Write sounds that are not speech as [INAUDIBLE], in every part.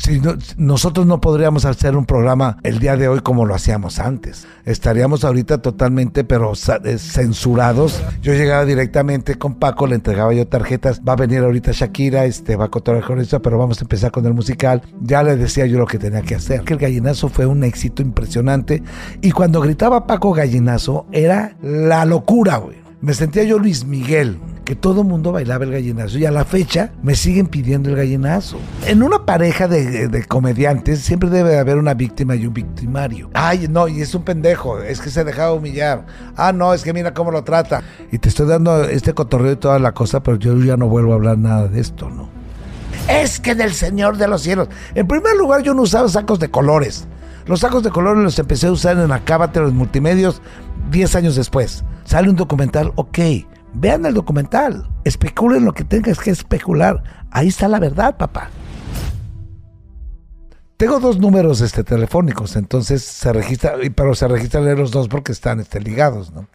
si nosotros no podríamos hacer un programa el día de hoy como lo hacíamos antes. Estaríamos ahorita totalmente, pero eh, censurados. Yo llegaba directamente con Paco, le entregaba yo tarjetas. Va a venir ahorita Shakira, este, va a contar con eso, pero vamos a empezar con el musical. Ya le decía yo lo que tenía que hacer. Que el gallinazo fue un éxito impresionante. Y cuando gritaba Paco Gallinazo, era la locura, güey. Me sentía yo Luis Miguel, que todo mundo bailaba el gallinazo y a la fecha me siguen pidiendo el gallinazo. En una pareja de, comediantes siempre debe haber una víctima y un victimario. Ay, no, y es un pendejo, es que se dejaba humillar. Ah, no, es que mira cómo lo trata. Y te estoy dando este cotorreo y toda la cosa, pero yo ya no vuelvo a hablar nada de esto, ¿no? Es que del Señor de los cielos. En primer lugar, yo no usaba sacos de colores. Los sacos de colores los empecé a usar en Acábate, los multimedios, 10 años después. Sale un documental, ok, vean el documental, especulen lo que tengas que especular. Ahí está la verdad, papá. Tengo dos números este, telefónicos, entonces se registra, pero se registran los dos porque están este, ligados, ¿no?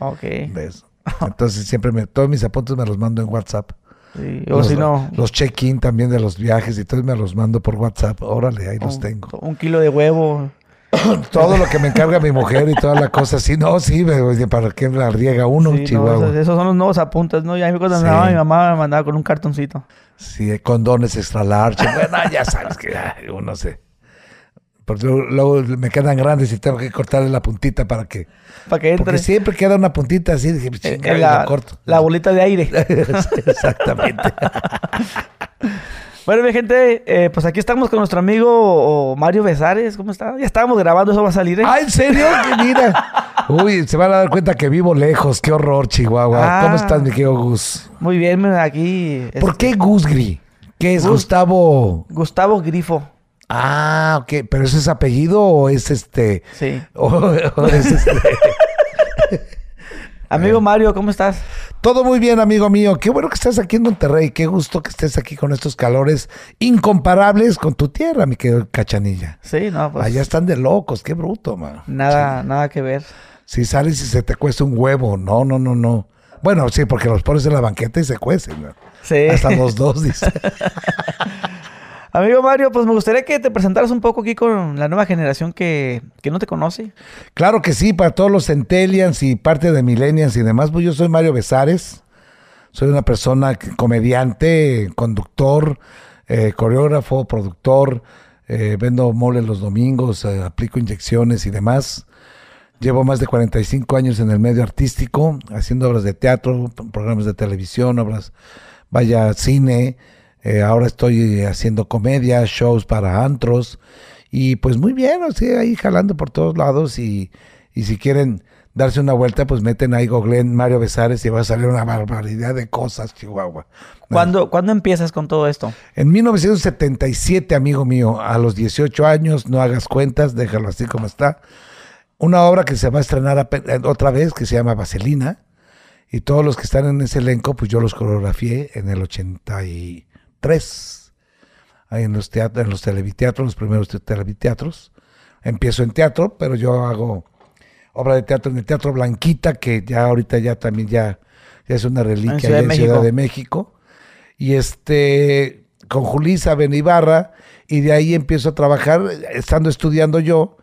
Ok. ¿Ves? [LAUGHS] Entonces siempre me, todos mis apuntes me los mando en WhatsApp. Sí, o si no. Los check-in también de los viajes y todos me los mando por WhatsApp. Órale, ahí los tengo. Un kilo de huevo. [COUGHS] todo lo que me encarga mi mujer y toda la cosa. Sí, no, sí, para que la riega uno, Chihuahua. esos, son los nuevos apuntes, ¿no? Ya cuando andaba, mi mamá me mandaba con un cartoncito. Sí, condones extra large. bueno, [LAUGHS] ya sabes que uno se... Porque luego me quedan grandes y tengo que cortarle la puntita para que... Para que entre. Porque siempre queda una puntita así. Dije, pues, eh, la, corto. La bolita de aire. [LAUGHS] Exactamente. [LAUGHS] Bueno, mi gente, eh, pues aquí estamos con nuestro amigo Mario Besares. ¿Cómo está? Ya estábamos grabando, eso va a salir, ¿eh? Ah, ¿en serio? [LAUGHS] mira. Uy, se van a dar cuenta que vivo lejos. Qué horror, Chihuahua. ¿Cómo ah. estás, mi querido Gus? Muy bien, aquí. ¿Por qué Gusgri? ¿Qué es Gustavo? Gustavo Grifo. Ah, ok. ¿Pero ese es apellido o es este? Sí. [LAUGHS] O, es este... Amigo eh. Mario, ¿cómo estás? Todo muy bien, amigo mío. Qué bueno que estés aquí en Monterrey. Qué gusto que estés aquí con estos calores incomparables con tu tierra, mi querido Cachanilla. Sí, no, pues. Allá están de locos, qué bruto, man. Nada, nada que ver. Si sales y se te cuesta un huevo. No, no, no, no. Bueno, sí, porque los pones en la banqueta y se cuecen. Sí. Hasta los [LAUGHS] dos, dice. Amigo Mario, pues me gustaría que te presentaras un poco aquí con la nueva generación que, no te conoce. Claro que sí, para todos los centennials y parte de millennials y demás, pues yo soy Mario Besares, soy una persona comediante, conductor, eh, coreógrafo, productor, eh, vendo mole los domingos, eh, aplico inyecciones y demás. Llevo más de 45 años en el medio artístico, haciendo obras de teatro, programas de televisión, obras, vaya, cine, eh, ahora estoy haciendo comedia, shows para antros. Y pues muy bien, o sea, ahí jalando por todos lados. Y, y si quieren darse una vuelta, pues meten ahí Google Mario Besares y va a salir una barbaridad de cosas, Chihuahua. ¿Cuándo, ¿Cuándo empiezas con todo esto? En 1977, amigo mío, a los 18 años, no hagas cuentas, déjalo así como está. Una obra que se va a estrenar otra vez, que se llama Vaselina. Y todos los que están en ese elenco, pues yo los coreografié en el 80 y tres, ahí en los teatros, en los televiteatros, los primeros televiteatros. Empiezo en teatro, pero yo hago obra de teatro en el Teatro Blanquita, que ya ahorita ya también ya, es una reliquia en Ciudad, de México. Y este, con Julisa Benibarra, y de ahí empiezo a trabajar, estando estudiando yo.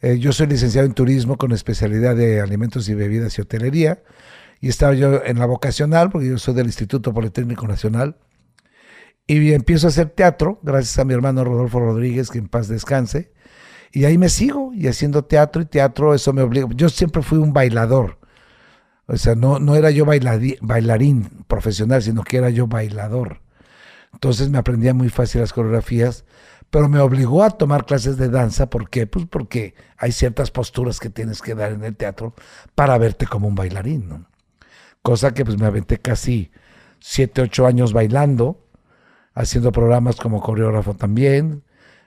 Eh, yo soy licenciado en turismo con especialidad de alimentos y bebidas y hotelería. Y estaba yo en la vocacional, porque yo soy del Instituto Politécnico Nacional. Y empiezo a hacer teatro, gracias a mi hermano Rodolfo Rodríguez, que en paz descanse. Y ahí me sigo, y haciendo teatro y teatro, eso me obliga. Yo siempre fui un bailador. O sea, no, no era yo bailarín profesional, sino que era yo bailador. Entonces me aprendía muy fácil las coreografías, pero me obligó a tomar clases de danza. ¿Por qué? Pues porque hay ciertas posturas que tienes que dar en el teatro para verte como un bailarín, ¿no? Cosa que pues me aventé casi siete, ocho años bailando haciendo programas como coreógrafo también,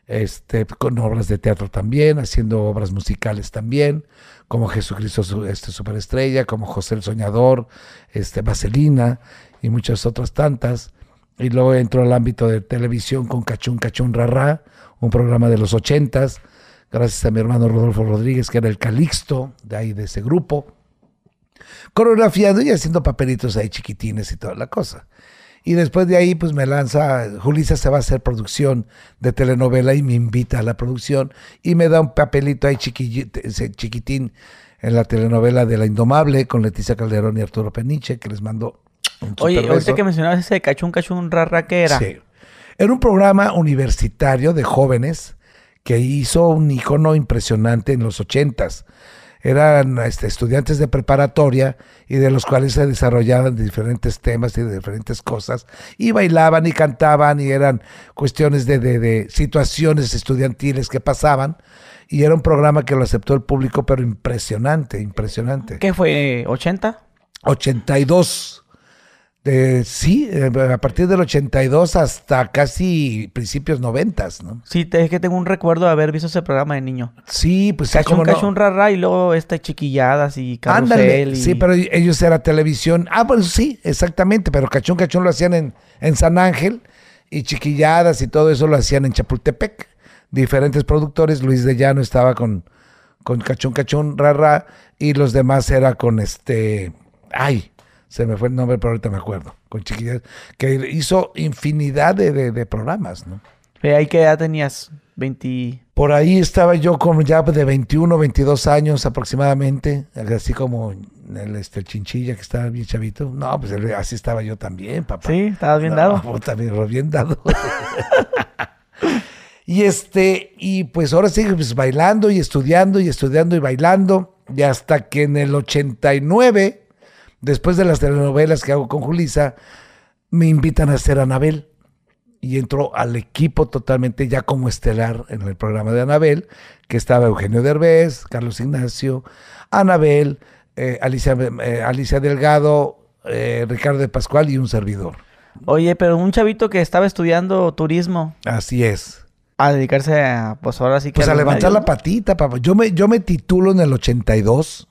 este, con obras de teatro también, haciendo obras musicales también, como Jesucristo este, Superestrella, como José el Soñador, este, Vaselina y muchas otras tantas. Y luego entró al ámbito de televisión con Cachún Cachún Rarra, un programa de los ochentas, gracias a mi hermano Rodolfo Rodríguez, que era el Calixto de ahí de ese grupo, coreografiando y haciendo papelitos ahí chiquitines y toda la cosa. Y después de ahí, pues me lanza, Julissa se va a hacer producción de telenovela y me invita a la producción y me da un papelito ahí chiquitín en la telenovela de La Indomable con Leticia Calderón y Arturo Peniche, que les mando un Oye, ahorita que mencionabas ese cachún, cachún, rara, ¿qué era? Sí. Era un programa universitario de jóvenes que hizo un icono impresionante en los ochentas eran este, estudiantes de preparatoria y de los cuales se desarrollaban diferentes temas y de diferentes cosas, y bailaban y cantaban y eran cuestiones de, de, situaciones estudiantiles que pasaban, y era un programa que lo aceptó el público, pero impresionante, impresionante. ¿Qué fue? ¿80? 82 sí, eh, a partir del 82 hasta casi principios 90, ¿no? Sí, es que tengo un recuerdo de haber visto ese programa de niño. Sí, pues sí, Cachún, Cachún, Rara y luego esta chiquilladas y carrusel. Sí, pero ellos era televisión. Ah, pues sí, exactamente, pero Cachún Cachún lo hacían en, en San Ángel y chiquilladas y todo eso lo hacían en Chapultepec. Diferentes productores, Luis de Llano estaba con, con Cachún Cachún Rara y los demás era con este... Ay, se me fue el nombre, pero ahorita me acuerdo, con chiquillas, que hizo infinidad de, programas, ¿no? ¿Ahí qué edad tenías? 20... Por ahí estaba yo como ya de 21, 22 años aproximadamente, así como el, este, chinchilla que estaba bien chavito. No, pues así estaba yo también, papá. Sí, estabas bien dado. No, también bien dado. [LAUGHS] y este, y pues ahora sigue pues, bailando y estudiando y estudiando y bailando. Y hasta que en el 89 Después de las telenovelas que hago con Julisa, me invitan a ser Anabel. Y entro al equipo totalmente ya como estelar en el programa de Anabel, que estaba Eugenio Derbez, Carlos Ignacio, Anabel, eh, Alicia, eh, Alicia, Delgado, eh, Ricardo de Pascual y un servidor. Oye, pero un chavito que estaba estudiando turismo. Así es. A dedicarse a, pues ahora sí que... Pues a, levantar la patita, papá. Yo me, yo me titulo en el 82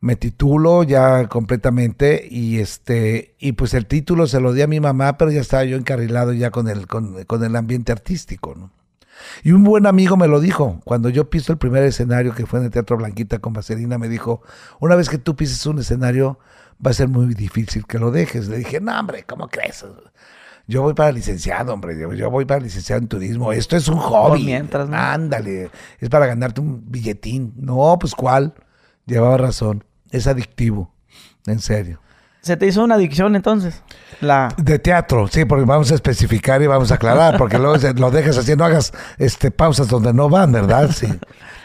me titulo ya completamente y este y pues el título se lo di a mi mamá, pero ya estaba yo encarrilado ya con el con, el ambiente artístico, ¿no? Y un buen amigo me lo dijo, cuando yo piso el primer escenario que fue en el Teatro Blanquita con Vaselina, me dijo, una vez que tú pises un escenario, va a ser muy difícil que lo dejes. Le dije, no, hombre, ¿cómo crees? Yo voy para licenciado, hombre, yo, voy para licenciado en turismo. Esto es un hobby. mientras, ¿no? Ándale, es para ganarte un billetín. No, pues cuál. Llevaba razón es adictivo, en serio. ¿Se te hizo una adicción entonces? La... De teatro, sí, porque vamos a especificar y vamos a aclarar, porque luego lo dejas así, no hagas este, pausas donde no van, ¿verdad? Sí.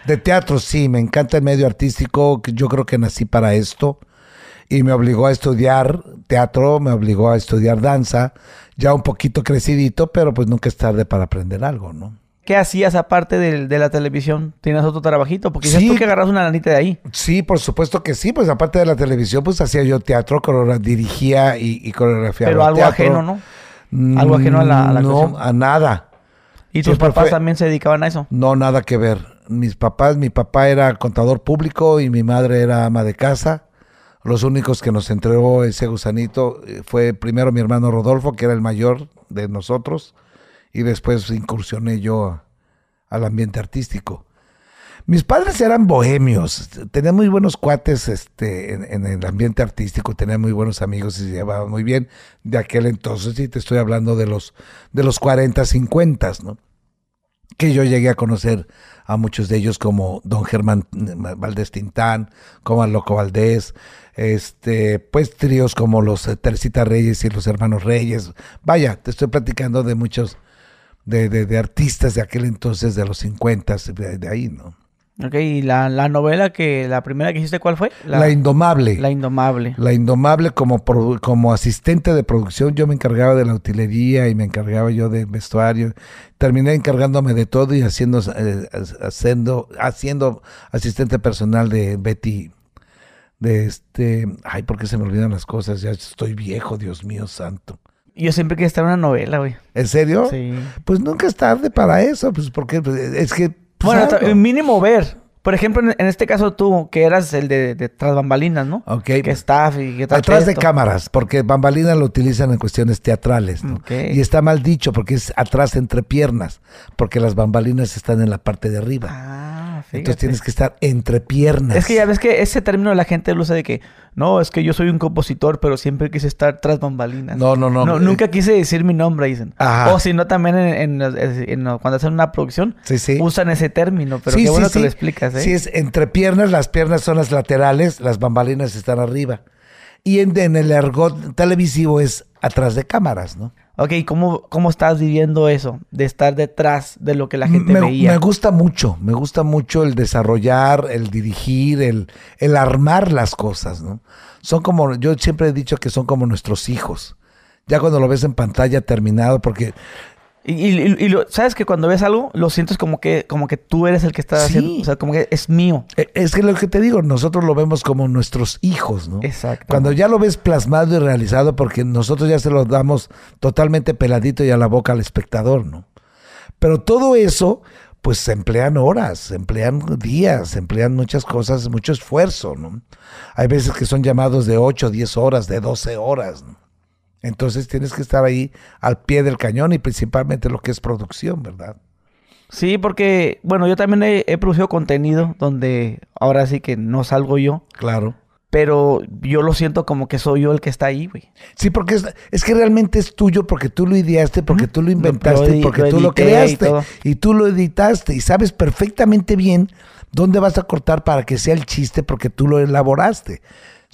De teatro, sí, me encanta el medio artístico, yo creo que nací para esto y me obligó a estudiar teatro, me obligó a estudiar danza, ya un poquito crecidito, pero pues nunca es tarde para aprender algo, ¿no? ¿Qué hacías aparte de, la televisión? ¿Tienes otro trabajito? Porque sí, tú que agarras una lanita de ahí. Sí, por supuesto que sí. Pues aparte de la televisión, pues hacía yo teatro, dirigía y, y coreografía. Pero algo ajeno, ¿no? Mm, algo ajeno a la, a No, a nada. ¿Y tus papás también se dedicaban a eso? No, nada que ver. Mis papás, mi papá era contador público y mi madre era ama de casa. Los únicos que nos entregó ese gusanito eh, fue primero mi hermano Rodolfo, que era el mayor de nosotros y después incursioné yo al ambiente artístico. Mis padres eran bohemios, tenían muy buenos cuates este, en, el ambiente artístico, tenían muy buenos amigos y se llevaban muy bien de aquel entonces, y te estoy hablando de los, de los 40, 50, ¿no? Que yo llegué a conocer a muchos de ellos como don Germán Valdés Tintán, como a Loco Valdés, este, pues tríos como los Tercita Reyes y los Hermanos Reyes. Vaya, te estoy platicando de muchos de, de, artistas de aquel entonces, de los 50, de, ahí, ¿no? Ok, y la, la, novela que, la primera que hiciste, ¿cuál fue? La, Indomable. La Indomable. La Indomable, como, como asistente de producción, yo me encargaba de la utilería y me encargaba yo de vestuario. Terminé encargándome de todo y haciendo, eh, haciendo, haciendo asistente personal de Betty. De este. Ay, ¿por qué se me olvidan las cosas? Ya estoy viejo, Dios mío santo. Yo siempre quería estar en una novela, güey. ¿En serio? Sí. Pues nunca es tarde para eso, pues porque pues, es que... Pues, bueno, mínimo ver. Por ejemplo, en, este caso tú, que eras el de, de tras bambalinas, ¿no? Ok. Que staff y que tal. Atrás de cámaras, porque bambalinas lo utilizan en cuestiones teatrales, ¿no? Y está mal dicho porque es atrás entre piernas, porque las bambalinas están en la parte de arriba. Ah, Entonces fíjate. tienes que estar entre piernas. Es que ya ves que ese término la gente lo usa de que, no, es que yo soy un compositor, pero siempre quise estar tras bambalinas. No, no, no. nunca quise decir mi nombre, dicen. Ajá. O si no, también en, en los- en- cuando hacen una producción, Sí, sí. usan ese término. Pero Sí, qué bueno que lo explicas, ¿eh? Sí, es entre piernas, las piernas son las laterales, las bambalinas están arriba. Y en, en el argot televisivo es atrás de cámaras, ¿no? Ok, ¿cómo, ¿cómo estás viviendo eso? De estar detrás de lo que la gente me, veía. me gusta mucho, me gusta mucho el desarrollar, el dirigir, el, el armar las cosas, ¿no? Son como, yo siempre he dicho que son como nuestros hijos. Ya cuando lo ves en pantalla terminado, porque Y, y- y lo- sabes que cuando ves algo, lo sientes como que, como que tú eres el que está Sí. haciendo. O sea, como que es mío. eh, es que lo que te digo, nosotros lo vemos como nuestros hijos, ¿no? Exacto. Cuando ya lo ves plasmado y realizado, porque nosotros ya se lo damos totalmente peladito y a la boca al espectador, ¿no? Pero todo eso, pues se emplean horas, se emplean días, se emplean muchas cosas, mucho esfuerzo, ¿no? Hay veces que son llamados de 8, 10 horas, de 12 horas, ¿no? Entonces tienes que estar ahí al pie del cañón y principalmente lo que es producción, ¿verdad? Sí, porque, bueno, yo también he, he producido contenido donde ahora sí que no salgo yo, Claro. pero yo lo siento como que soy yo el que está ahí, güey. Sí, porque es, es que realmente es tuyo porque tú lo ideaste, porque tú lo inventaste, lo y porque lo tú lo y creaste todo. y tú lo editaste y sabes perfectamente bien dónde vas a cortar para que sea el chiste porque tú lo elaboraste.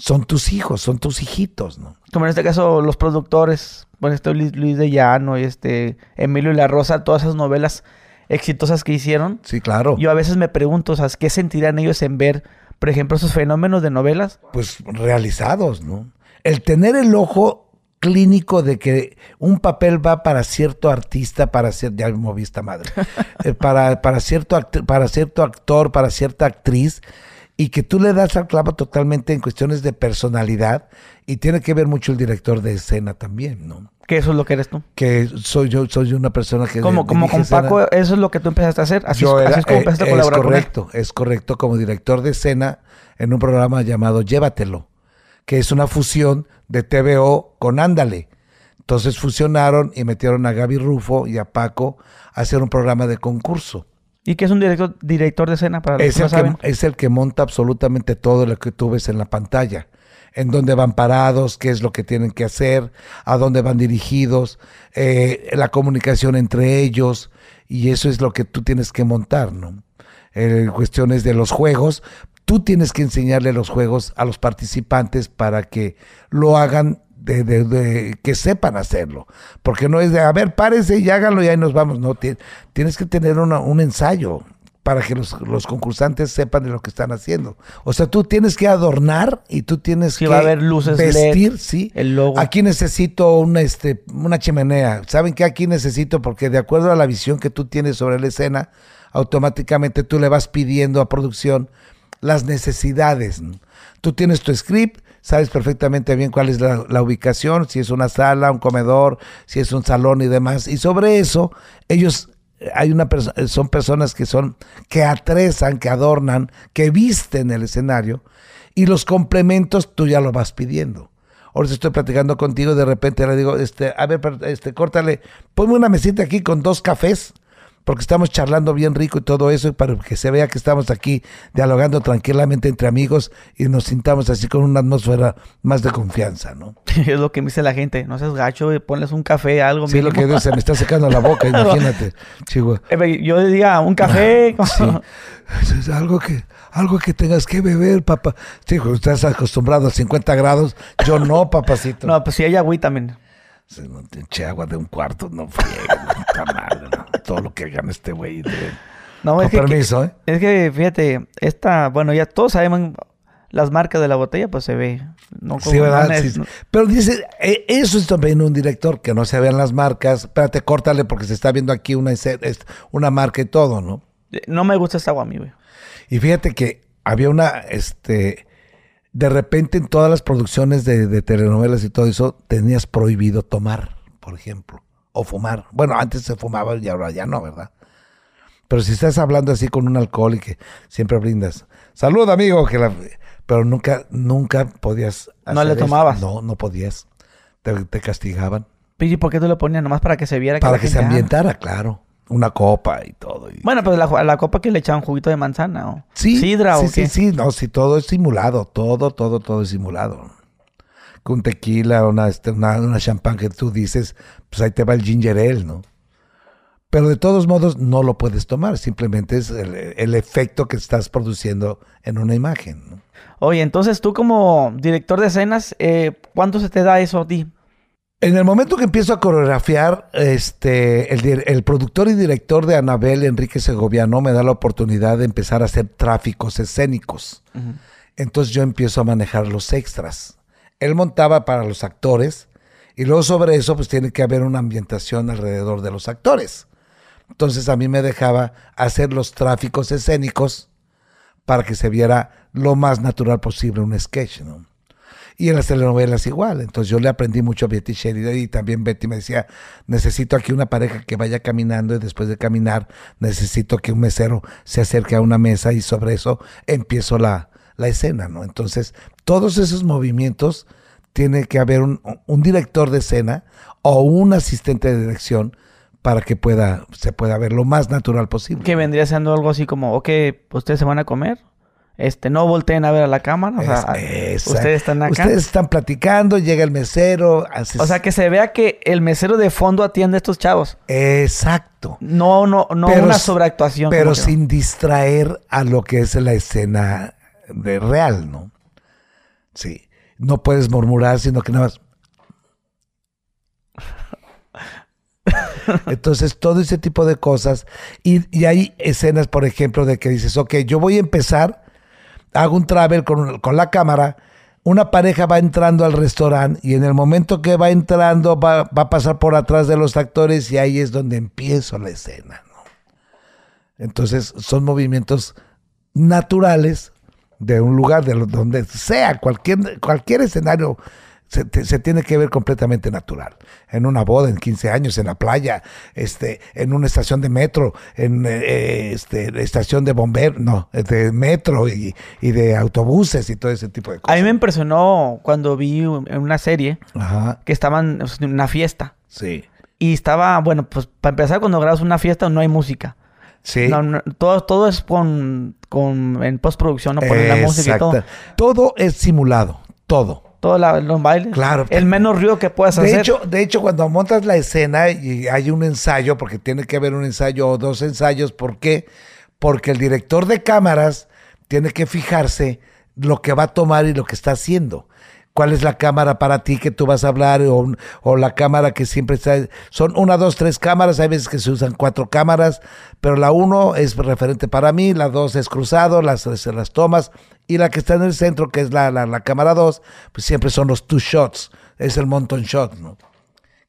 Son tus hijos, son tus hijitos, ¿no? Como en este caso, los productores, bueno, este Luis, Luis de Llano y este Emilio y la Rosa, todas esas novelas exitosas que hicieron. Sí, claro. Yo a veces me pregunto, o sea, ¿qué sentirán ellos en ver, por ejemplo, esos fenómenos de novelas? Pues realizados, ¿no? El tener el ojo clínico de que un papel va para cierto artista, para ser, ya me moví esta madre, [LAUGHS] eh, para, para, cierto act- para cierto actor, para cierta actriz, y que tú le das al clavo totalmente en cuestiones de personalidad, y tiene que ver mucho el director de escena también, ¿no? Que eso es lo que eres tú. Que soy yo, soy una persona que... Como, como con escena. Paco, eso es lo que tú empezaste a hacer. Así, Yo es, era- así es como eh, empezaste a es colaborar con él. correcto, es correcto, como director de escena en un programa llamado Llévatelo, que es una fusión de TVO con Ándale. Entonces fusionaron y metieron a Gaby Rufo y a Paco a hacer un programa de concurso. ¿Y qué es un director, director de escena para los Es que no el saben? que, es el que monta absolutamente todo lo que tú ves en la pantalla. En dónde van parados, qué es lo que tienen que hacer, a dónde van dirigidos, eh, la comunicación entre ellos. Y eso es lo que tú tienes que montar, ¿no? Eh, cuestiones de los juegos. Tú tienes que enseñarle los juegos a los participantes para que lo hagan de, de- de- que sepan hacerlo. Porque no es de, a ver, párense y háganlo y ahí nos vamos. No, ti- tienes que tener una- un ensayo para que los, los concursantes sepan de lo que están haciendo. O sea, tú tienes que adornar y tú tienes Sí, que va a haber luces vestir, LED, sí. el logo. Aquí necesito una, este, una chimenea. ¿Saben qué aquí necesito? Porque de acuerdo a la visión que tú tienes sobre la escena, automáticamente tú le vas pidiendo a producción las necesidades. Tú tienes tu script, sabes perfectamente bien cuál es la, ubicación, si es una sala, un comedor, si es un salón y demás. Y sobre eso, ellos hay una perso- son personas que son que atrezan, que adornan, que visten el escenario y los complementos tú ya lo vas pidiendo. Ahora estoy platicando contigo, de repente le digo, este, a ver, este, córtale, ponme una mesita aquí con dos cafés, porque estamos charlando bien rico y todo eso, y para que se vea que estamos aquí dialogando tranquilamente entre amigos y nos sintamos así con una atmósfera más de confianza, ¿no? [LAUGHS] es lo que me dice la gente. No seas gacho, ponles un café, algo. Sí, lo que se me está secando la boca, [LAUGHS] imagínate. Chihuahua. Eh, Yo diga un café. [LAUGHS] Sí. Es algo que, algo que tengas que beber, papá. Sí, cuando estás acostumbrado a 50 grados, yo no, papacito. No, pues sí hay agüita también. Se no te agua de un cuarto, no puta madre, no. Todo lo que gana este güey. de- No, Con es que, permiso, ¿eh? es que, fíjate, esta, bueno, ya todos sabemos las marcas de la botella, pues se ve. No Sí, ¿verdad? no es- Sí. Pero dice, eh, eso es también un director, que no se vean las marcas. Espérate, córtale porque se está viendo aquí una, una marca y todo, ¿no? no me gusta esta agua a mí, güey. Y fíjate que había una, este, de repente en todas las producciones de, de telenovelas y todo eso, tenías prohibido tomar, por ejemplo, o fumar. Bueno, antes se fumaba y ahora ya no, ¿verdad? Pero si estás hablando así con un alcohol y que siempre brindas, salud amigo, que la... pero nunca, nunca podías. No le eso. tomabas. No, no podías. Te, te castigaban. ¿Y por qué tú lo ponías? Nomás para que se viera Para la que se gente, ah, ambientara, claro. Una copa y todo. y- Bueno, pues la, la copa que le echaban juguito de manzana o Sí, sidra sí, o sí, qué. sí, no, sí, todo es simulado, todo, todo, todo es simulado. Con tequila, una, este, una, una champán que tú dices, pues ahí te va el ginger ale, ¿no? Pero de todos modos no lo puedes tomar, simplemente es el, el efecto que estás produciendo en una imagen, ¿no? Oye, entonces tú como director de escenas, eh, ¿cuánto se te da eso a ti? En el momento que empiezo a coreografiar, este, el, productor y director de Anabel, Enrique Segoviano, me da la oportunidad de empezar a hacer tráficos escénicos. Entonces yo empiezo a manejar los extras. Él montaba para los actores y luego sobre eso pues tiene que haber una ambientación alrededor de los actores. Entonces a mí me dejaba hacer los tráficos escénicos para que se viera lo más natural posible un sketch, ¿no? Y en las telenovelas igual. Entonces yo le aprendí mucho a Betty Sheridan y también Betty me decía, necesito aquí una pareja que vaya caminando y después de caminar necesito que un mesero se acerque a una mesa y sobre eso empiezo la, la escena, ¿no? Entonces todos esos movimientos tiene que haber un, un director de escena o un asistente de dirección para que pueda, se pueda ver lo más natural posible. Que vendría siendo algo así como, ok, ustedes se van a comer, este, no volteen a ver a la cámara, o sea, ustedes están acá. Ustedes están platicando, llega el mesero, haces- O sea, que se vea que el mesero de fondo atiende a estos chavos. Exacto. No, no, no Pero una sobreactuación. Pero sin distraer a lo que es la escena de real, ¿no? Sí. No puedes murmurar, sino que nada más. [LAUGHS] Entonces, todo ese tipo de cosas. Y, y hay escenas, por ejemplo, de que dices, ok, yo voy a empezar, hago un travel con, con la cámara, una pareja va entrando al restaurante y en el momento que va entrando va, va a pasar por atrás de los actores y ahí es donde empiezo la escena. Entonces, son movimientos naturales de un lugar, de donde sea, cualquier, cualquier escenario se, te- se tiene que ver completamente natural. En una boda, en 15 años, en la playa, este, en una estación de metro, en eh, este, estación de bomberos, no, de metro y, y de autobuses y todo ese tipo de A cosas. mí me impresionó cuando vi en una serie Ajá, que estaban en una fiesta. sí. Y estaba, bueno, pues para empezar, cuando grabas una fiesta no hay música. Sí. No, no, todo, todo es con, con en postproducción, no ponen la música y todo. Todo es simulado, todo. Todo la- los bailes. Claro. El menos ruido que puedas De hacer. hecho, de hecho, cuando montas la escena y hay un ensayo, porque tiene que haber un ensayo o dos ensayos, ¿por qué? Porque el director de cámaras tiene que fijarse lo que va a tomar y lo que está haciendo. ¿Cuál es la cámara para ti que tú vas a hablar? O, o la cámara que siempre está... Son una, dos, tres cámaras. Hay veces que se usan cuatro cámaras, pero la uno es referente para mí, la dos es cruzado, las, se las tomas. Y la que está en el centro, que es la, la, la cámara dos, pues siempre son los two shots. Es el monton shot, ¿no?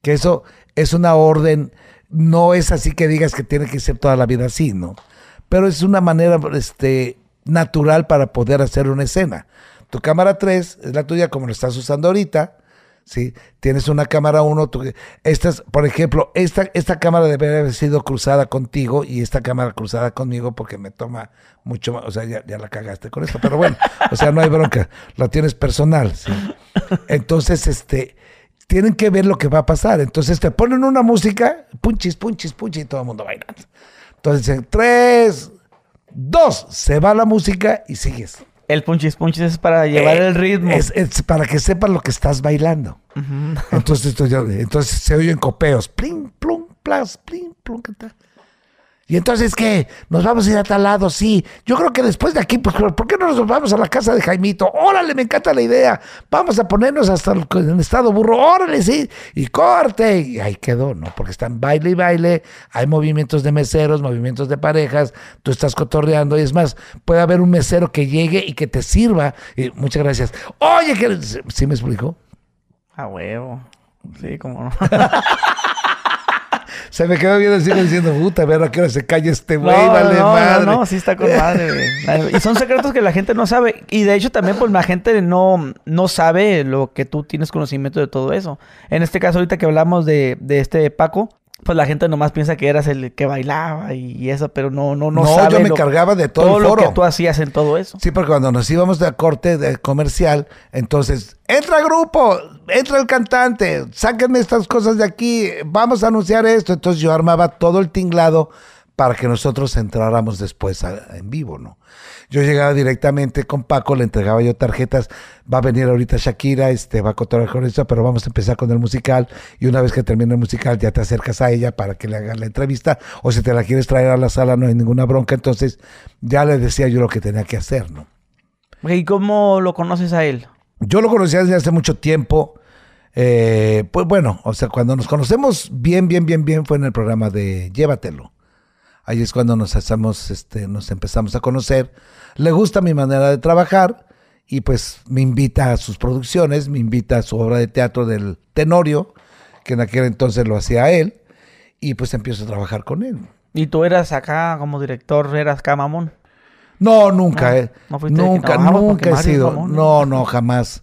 que eso es una orden, no es así que digas que tiene que ser toda la vida así, ¿no? Pero es una manera este, natural para poder hacer una escena. Tu cámara 3 es la tuya como lo estás usando ahorita, ¿sí? Tienes una cámara 1, estas, por ejemplo, esta, esta cámara debe haber sido cruzada contigo y esta cámara cruzada conmigo porque me toma mucho más, o sea, ya, ya la cagaste con esto, pero bueno, o sea, no hay bronca, la tienes personal. Entonces, este, tienen que ver lo que va a pasar. Entonces te ponen una música, punchis, punchis, punchis, y todo el mundo bailando. Entonces dicen, tres, dos, se va la música y sigues. El punchis punchis es para llevar Eh, el ritmo. Es, es para que sepas lo que estás bailando. Ujú. Entonces, esto ya- entonces se oyen copeos. Plin, plum, plas, plin, plum, ¿qué tal? Y entonces, ¿qué? ¿Nos vamos a ir a tal lado? Sí. Yo creo que después de aquí, pues, ¿por qué no nos vamos a la casa de Jaimito? Órale, me encanta la idea. Vamos a ponernos hasta el, en estado burro. Órale, sí. Y corte. Y ahí quedó, ¿no? Porque están baile y baile. Hay movimientos de meseros, movimientos de parejas. Tú estás cotorreando. Y es más, puede haber un mesero que llegue y que te sirva. Y muchas gracias. Oye, que... ¿sí me explicó? A huevo. Sí, como no. [LAUGHS] Se me quedó viendo así diciendo, puta, a ver a qué hora se calla este güey, no, vale no, madre. No, no, sí está con madre, güey. Y son secretos que la gente no sabe. Y de hecho también, pues la gente no, no sabe lo que tú tienes conocimiento de todo eso. En este caso, ahorita que hablamos de, de este Paco, pues la gente nomás piensa que eras el que bailaba y eso, pero no, no, no, No, sabe yo me lo- cargaba de todo, todo el lo foro. que tú hacías en todo eso. Sí, porque cuando nos íbamos de corte de comercial, entonces, entra grupo, entra el cantante, sáquenme estas cosas de aquí, vamos a anunciar esto. Entonces yo armaba todo el tinglado para que nosotros entráramos después en vivo, ¿no? Yo llegaba directamente con Paco, le entregaba yo tarjetas, va a venir ahorita Shakira, este, va a contar con esto, pero vamos a empezar con el musical y una vez que termine el musical ya te acercas a ella para que le hagas la entrevista o si te la quieres traer a la sala no hay ninguna bronca, entonces ya le decía yo lo que tenía que hacer, ¿no? ¿Y cómo lo conoces a él? Yo lo conocía desde hace mucho tiempo. eh, pues bueno, o sea, cuando nos conocemos bien, bien, bien, bien fue en el programa de Llévatelo. Ahí es cuando nos hacemos, este, nos empezamos a conocer. Le gusta mi manera de trabajar y pues me invita a sus producciones, me invita a su obra de teatro del Tenorio, que en aquel entonces lo hacía él, y pues empiezo a trabajar con él. Y tú eras acá como director, eras acá mamón. No, nunca, No, eh. no nunca, no, nunca he Mario sido. mamón, No, no, jamás.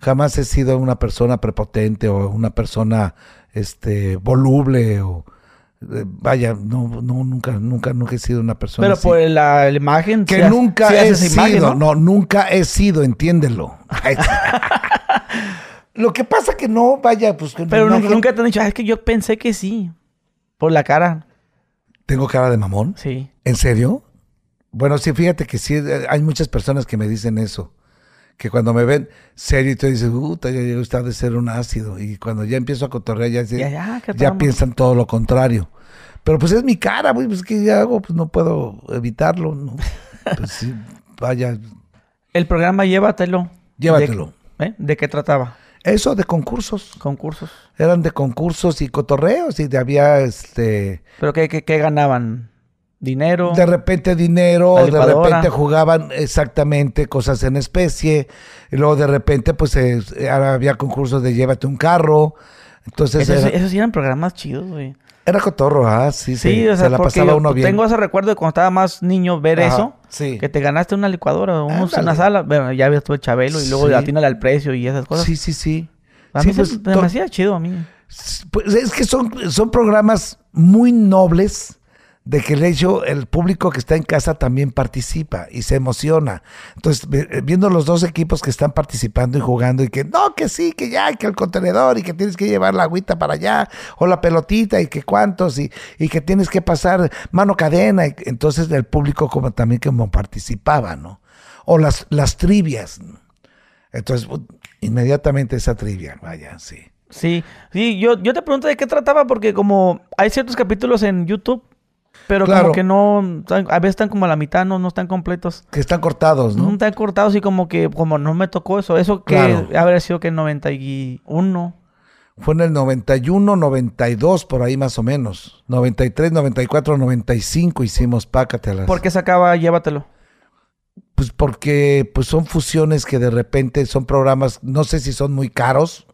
Jamás he sido una persona prepotente o una persona este voluble o eh, vaya, no, no, nunca, nunca, nunca he sido una persona Pero así. por la, la imagen. que nunca he sido, imagen, no, nunca he sido, entiéndelo. [LAUGHS] Lo que pasa que no, vaya, pues que Pero nunca te han dicho, "Ah, es que yo pensé que sí. Por la cara. tengo cara de mamón. Sí. ¿En serio? Bueno, sí, fíjate que sí, eh, hay muchas personas que me dicen eso. Que cuando me ven serio y te dicen, puta, ya llegó usted de ser un ácido. Y cuando ya empiezo a cotorrear, ya, Ya, ya, ¿qué ya tal, piensan todo lo contrario. Pero pues es mi cara, güey, pues ¿qué hago? Pues no puedo evitarlo. ¿no? Pues sí, vaya, El programa Llévatelo. llévatelo. ¿De, ¿eh? ¿De qué trataba? Eso de concursos. Concursos. Eran de concursos y cotorreos y de había este... ¿Pero qué, qué, qué ganaban? ¿Dinero? De repente dinero, de repente jugaban exactamente cosas en especie, y luego de repente pues eh, había concursos de llévate un carro, entonces Esos, era, esos sí eran programas chidos, güey. era cotorro, ah, sí, Sí, o sea, se la pasaba yo uno bien. tengo ese recuerdo de cuando estaba más niño ver Ajá, eso. sí. Que te ganaste una licuadora, unos- una sala. Bueno, ya habías todo Chabelo y luego Sí. atínale al precio y esas cosas. Sí, sí, sí. A Sí, mí se, pues, se me hacía chido a mí. Pues es que son, son programas muy nobles de que el hecho, el público que está en casa también participa y se emociona. Entonces, eh, viendo los dos equipos que están participando y jugando y que no, que sí, que ya, que el contenedor y que tienes que llevar la agüita para allá o la pelotita y que cuántos y, y que tienes que pasar mano cadena. y- entonces el público como también como participaba, ¿no? O las, las trivias. Entonces, inmediatamente esa trivia, vaya, sí. Sí, sí, yo, yo te pregunto de qué trataba porque como hay ciertos capítulos en YouTube, pero Claro. como que no, a veces están como a la mitad, no, no están completos. Que están cortados, No ¿no? están cortados y como que como no me tocó eso. Eso que Claro. haber sido que en 91. Fue en el 91, 92, por ahí más o menos. 93, 94, 95 hicimos Pácatelas. ¿Por qué sacaba Llévatelo? Pues porque pues son fusiones que de repente son programas, no sé si son muy caros,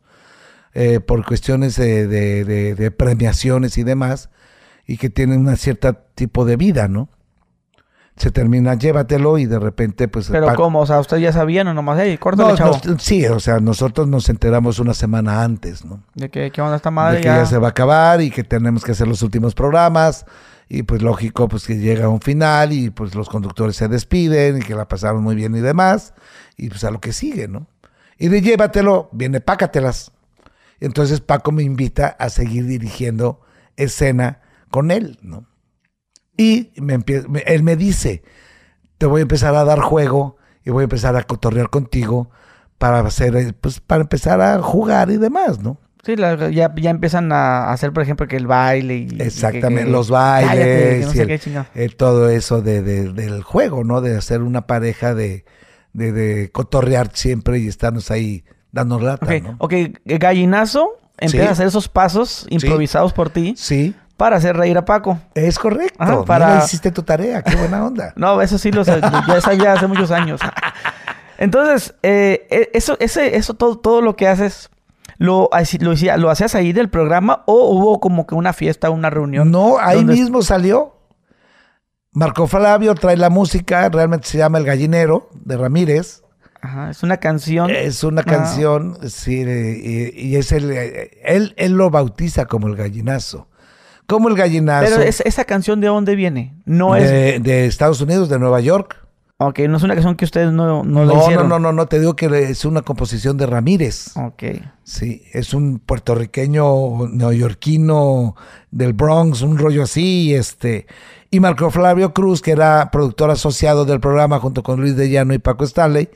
eh, por cuestiones de, de- de- de premiaciones y demás, y que tienen un cierto tipo de vida, ¿no? Se termina, llévatelo y de repente pues... Pero ¿cómo? O sea, ¿ustedes ya sabían o nomás? Hey, córtale, No, chavo. sí, o sea, nosotros nos enteramos una semana antes, ¿no? De que, ¿qué onda esta de madre? que ya? ya se va a acabar y que tenemos que hacer los últimos programas y pues lógico pues que llega un final y pues los conductores se despiden y que la pasaron muy bien y demás y pues a lo que sigue, ¿no? Y de llévatelo, viene pácatelas. Entonces Paco me invita a seguir dirigiendo escena con él, ¿no? Y me empie- me- él me dice, te voy a empezar a dar juego y voy a empezar a cotorrear contigo para hacer, eh, pues para empezar a jugar y demás, ¿no? Sí, la- ya, ya empiezan a hacer, por ejemplo, que el baile y... y que- Exactamente, los Cállate, bailes que no y sé el- qué eh, todo eso de, de- del juego, ¿no? De hacer una pareja de, de, cotorrear siempre y estarnos ahí dando lata, Ok, ¿no? ok, gallinazo empieza Sí. a hacer esos pasos improvisados por ti Sí, para hacer reír a Paco. es correcto. Ajá, para- Mira, hiciste tu tarea, qué buena onda. [LAUGHS] No, eso sí lo sé, ya hace muchos años. Entonces, eh, eh, eso, ese, eso todo, todo lo que haces, lo, lo, hacía- ¿lo hacías ahí del programa o hubo como que una fiesta, una reunión? No, ahí donde- mismo salió. Marco Flavio trae la música, realmente se llama El Gallinero de Ramírez. Ajá, es una canción. Es una Ah. canción, sí, y, y es el, eh, él, él lo bautiza como el gallinazo. Como el gallinazo. Pero es- esa canción de dónde viene? No es. de, de Estados Unidos, de Nueva York. Ok, no es una canción que ustedes no, no, No, no, no, no, te digo que es una composición de Ramírez. Ok. Sí, es un puertorriqueño neoyorquino del Bronx, un rollo así, este. Y Marco Flavio Cruz, que era productor asociado del programa junto con Luis de Llano y Paco Stanley,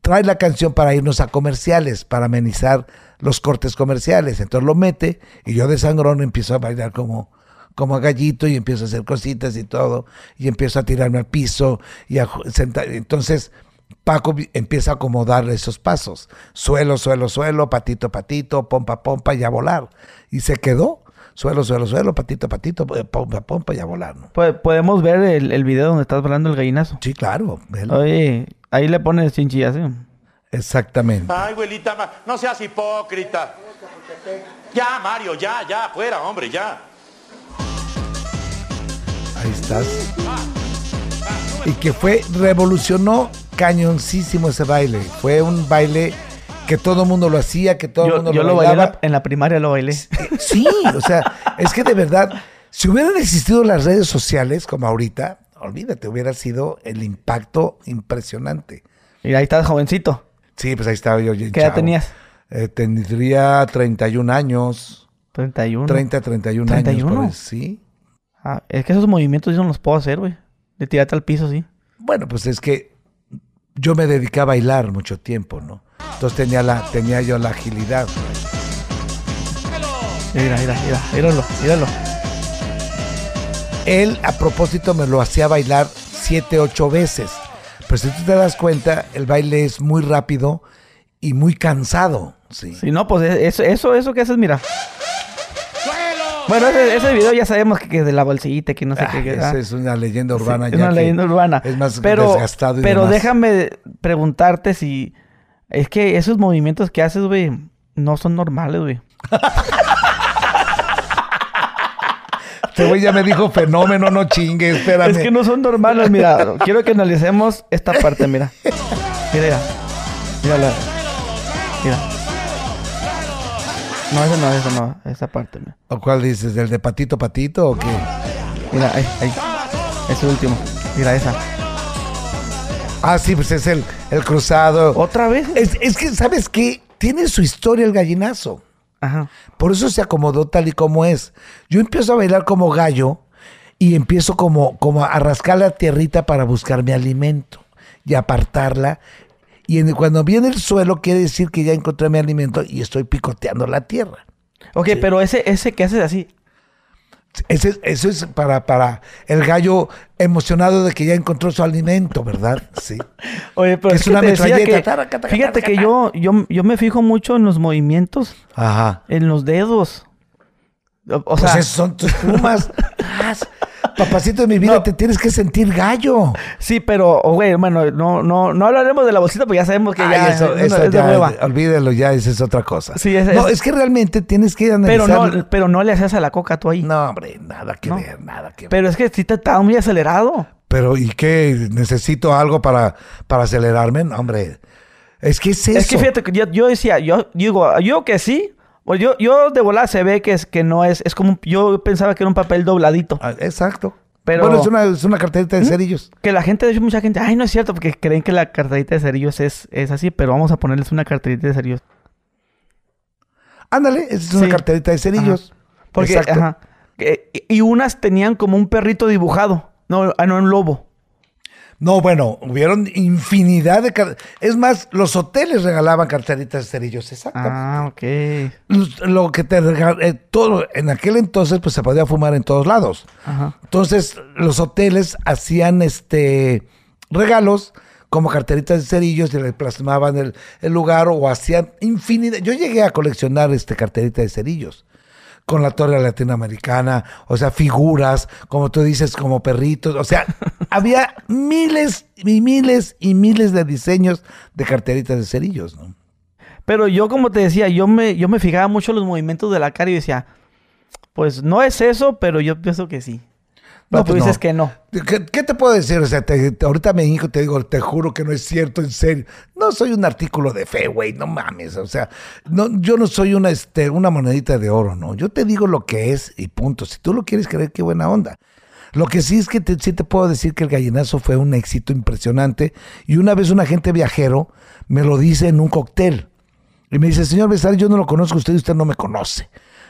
trae la canción para irnos a comerciales, para amenizar los cortes comerciales. Entonces lo mete y yo de sangrón empiezo a bailar como, como gallito y empiezo a hacer cositas y todo. Y empiezo a tirarme al piso y a sentar. Entonces Paco empieza a acomodar esos pasos. Suelo, suelo, suelo, patito, patito, pompa, pompa y a volar. Y se quedó. Suelo, suelo, suelo, patito, patito, eh, pompa, pompa y a volar. ¿no? Po- Podemos ver el, el video donde estás hablando el gallinazo. Sí, claro. Oye, ahí le pones chinchillas, ¿sí? Exactamente. Ay, abuelita, no seas hipócrita. Ya, Mario, ya, ya, fuera, hombre, ya. Ahí estás. Y que fue, revolucionó cañoncísimo ese baile. Fue un baile que todo el mundo lo hacía, que todo el mundo yo lo lo bailé en bailaba. la, en la primaria, lo bailé. Sí, o sea, es que de verdad, si hubieran existido las redes sociales como ahorita, olvídate, hubiera sido el impacto impresionante. Y ahí estás jovencito. Sí, pues ahí estaba yo. ¿Qué edad chavo. tenías? Eh, tendría 31 años, 31. 30, 31, años. 31. por ahí, sí. Ah, es que esos movimientos yo no los puedo hacer, güey. De tirarte al piso, sí. Bueno, pues es que yo me dediqué a bailar mucho tiempo, ¿no? Entonces tenía, la, tenía yo la agilidad. Mira, mira, mira, míralo, míralo. Él, a propósito, me lo hacía bailar siete, ocho veces. Pero si tú te das cuenta, el baile es muy rápido y muy cansado. Sí. Si no, pues eso, eso, eso que haces, mira. Bueno, ese, ese video ya sabemos que, que de la bolsita, que no sé Ah, qué. esa ah. es una leyenda urbana. Es ya una que leyenda urbana. Es más pero, desgastado y Pero demás. déjame preguntarte si... Es que esos movimientos que haces, güey, no son normales, güey. [LAUGHS] Este güey ya me dijo fenómeno, no chingue, espérame. Es que no son normales, mira. quiero que analicemos esta parte, mira. Mira, mira. Mírala. Mira. No, eso no, eso no. Esa parte, mira. ¿O cuál dices? ¿Del de patito patito o qué? Mira, ahí, ahí. Ese último. Mira esa. Ah, sí, pues es el, el cruzado. ¿Otra vez? Es, es que, ¿sabes qué? Tiene su historia el gallinazo. Ajá. Por eso se acomodó tal y como es. Yo empiezo a bailar como gallo y empiezo como, como a rascar la tierrita para buscar mi alimento y apartarla. Y en- cuando viene el suelo quiere decir que ya encontré mi alimento y estoy picoteando la tierra. Ok, pero ese, ese que haces así. Es- eso es para, para el gallo emocionado de que ya encontró su alimento, ¿verdad? Sí. [LAUGHS] Oye, pero Que es, una metralleta. que- Tara, cata, fíjate que yo, yo, yo me fijo mucho en los movimientos, Ajá. en los dedos. O, o Pues sea, son tus [LAUGHS] plumas. Papacito de mi vida, No. te tienes que sentir gallo. sí, pero, güey, bueno, no, no, no hablaremos de la bolsita porque ya sabemos que Ay, ya eso, es, eso es de ya, hueva. olvídelo ya, esa es otra cosa. Sí, es- no, es- que realmente tienes que Pero analizar. no, pero no le haces a la coca tú ahí. No, hombre, nada que No. ver, nada que ver. Pero es que sí te está muy acelerado. Pero, ¿y qué? ¿Necesito algo para, para acelerarme? No, hombre. Es que es eso. Es que fíjate, que yo, yo decía, yo digo, yo que sí. Pues yo, yo de volar se ve que es que no es, es como, yo pensaba que era un papel dobladito. Ah, Exacto. Pero- Bueno, es una, es una carterita de cerillos. Que la gente, de hecho, mucha gente, ay, no es cierto, porque creen que la carterita de cerillos es, es así, pero vamos a ponerles una carterita de cerillos. Ándale, es una Sí. carterita de cerillos. Porque, Exacto. ajá. Que- y unas tenían como un perrito dibujado. No, ah, no, un lobo. No, bueno, hubieron infinidad de... car- Es más, los hoteles regalaban carteritas de cerillos. Exacto. Ah, ok. Lo que te regal- todo En aquel entonces, pues se podía fumar en todos lados. Ajá. Entonces, los hoteles hacían este regalos como carteritas de cerillos y le plasmaban el, el lugar o hacían infinidad. Yo llegué a coleccionar este carterita de cerillos con la torre latinoamericana, o sea, figuras, como tú dices, como perritos, o sea, [LAUGHS] había miles y miles y miles de diseños de carteritas de cerillos, ¿no? Pero yo, como te decía, yo me, yo me fijaba mucho en los movimientos de la cara y decía, pues no es eso, pero yo pienso que sí. No, tú pues dices que no. ¿Qué, qué te puedo decir? O sea, te- te- ahorita me hijo te digo, te juro que no es cierto, en serio. No soy un artículo de fe, güey, no mames. O sea, no, yo no soy una, este, una monedita de oro, ¿no? Yo te digo lo que es y punto. Si tú lo quieres creer, qué buena onda. Lo que sí es que te- sí te puedo decir que el gallinazo fue un éxito impresionante. Y una vez un agente viajero me lo dice en un cóctel. Y me dice, señor Besares, yo no lo conozco a usted y usted no me conoce.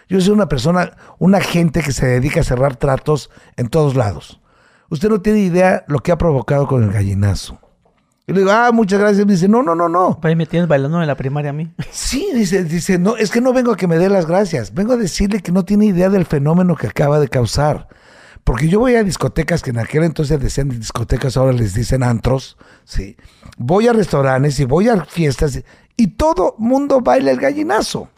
Yo soy una persona, un agente que se dedica a cerrar tratos en todos lados. Usted no tiene idea lo que ha provocado con el gallinazo. Y le digo, ah, muchas gracias. Me dice, no, no, no, no. Pues me tienes bailando en la primaria a mí. Sí, dice, dice, no, es que no vengo a que me dé las gracias. Vengo a decirle que no tiene idea del fenómeno que acaba de causar. Porque yo voy a discotecas que en aquel entonces decían discotecas, ahora les dicen antros. Sí. Voy a restaurantes y voy a fiestas y todo mundo baila el gallinazo.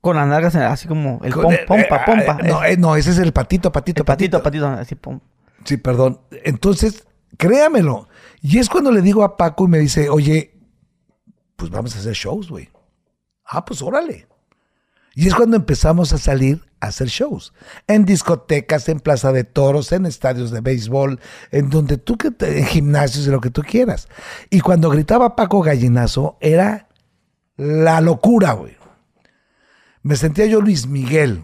Con las nalgas en- así como el pom, eh, pompa, eh, pompa. No, eh, eh, no, ese es el patito, patito, el patito, patito, así pom. Sí, perdón. Entonces, créamelo. Y es cuando le digo a Paco y me dice, oye, pues vamos a hacer shows, güey. Ah, pues órale. Y es cuando empezamos a salir a hacer shows. En discotecas, en plaza de toros, en estadios de béisbol, en donde tú, que en gimnasios y lo que tú quieras. Y cuando gritaba Paco Gallinazo, era la locura, güey. Me sentía yo Luis Miguel.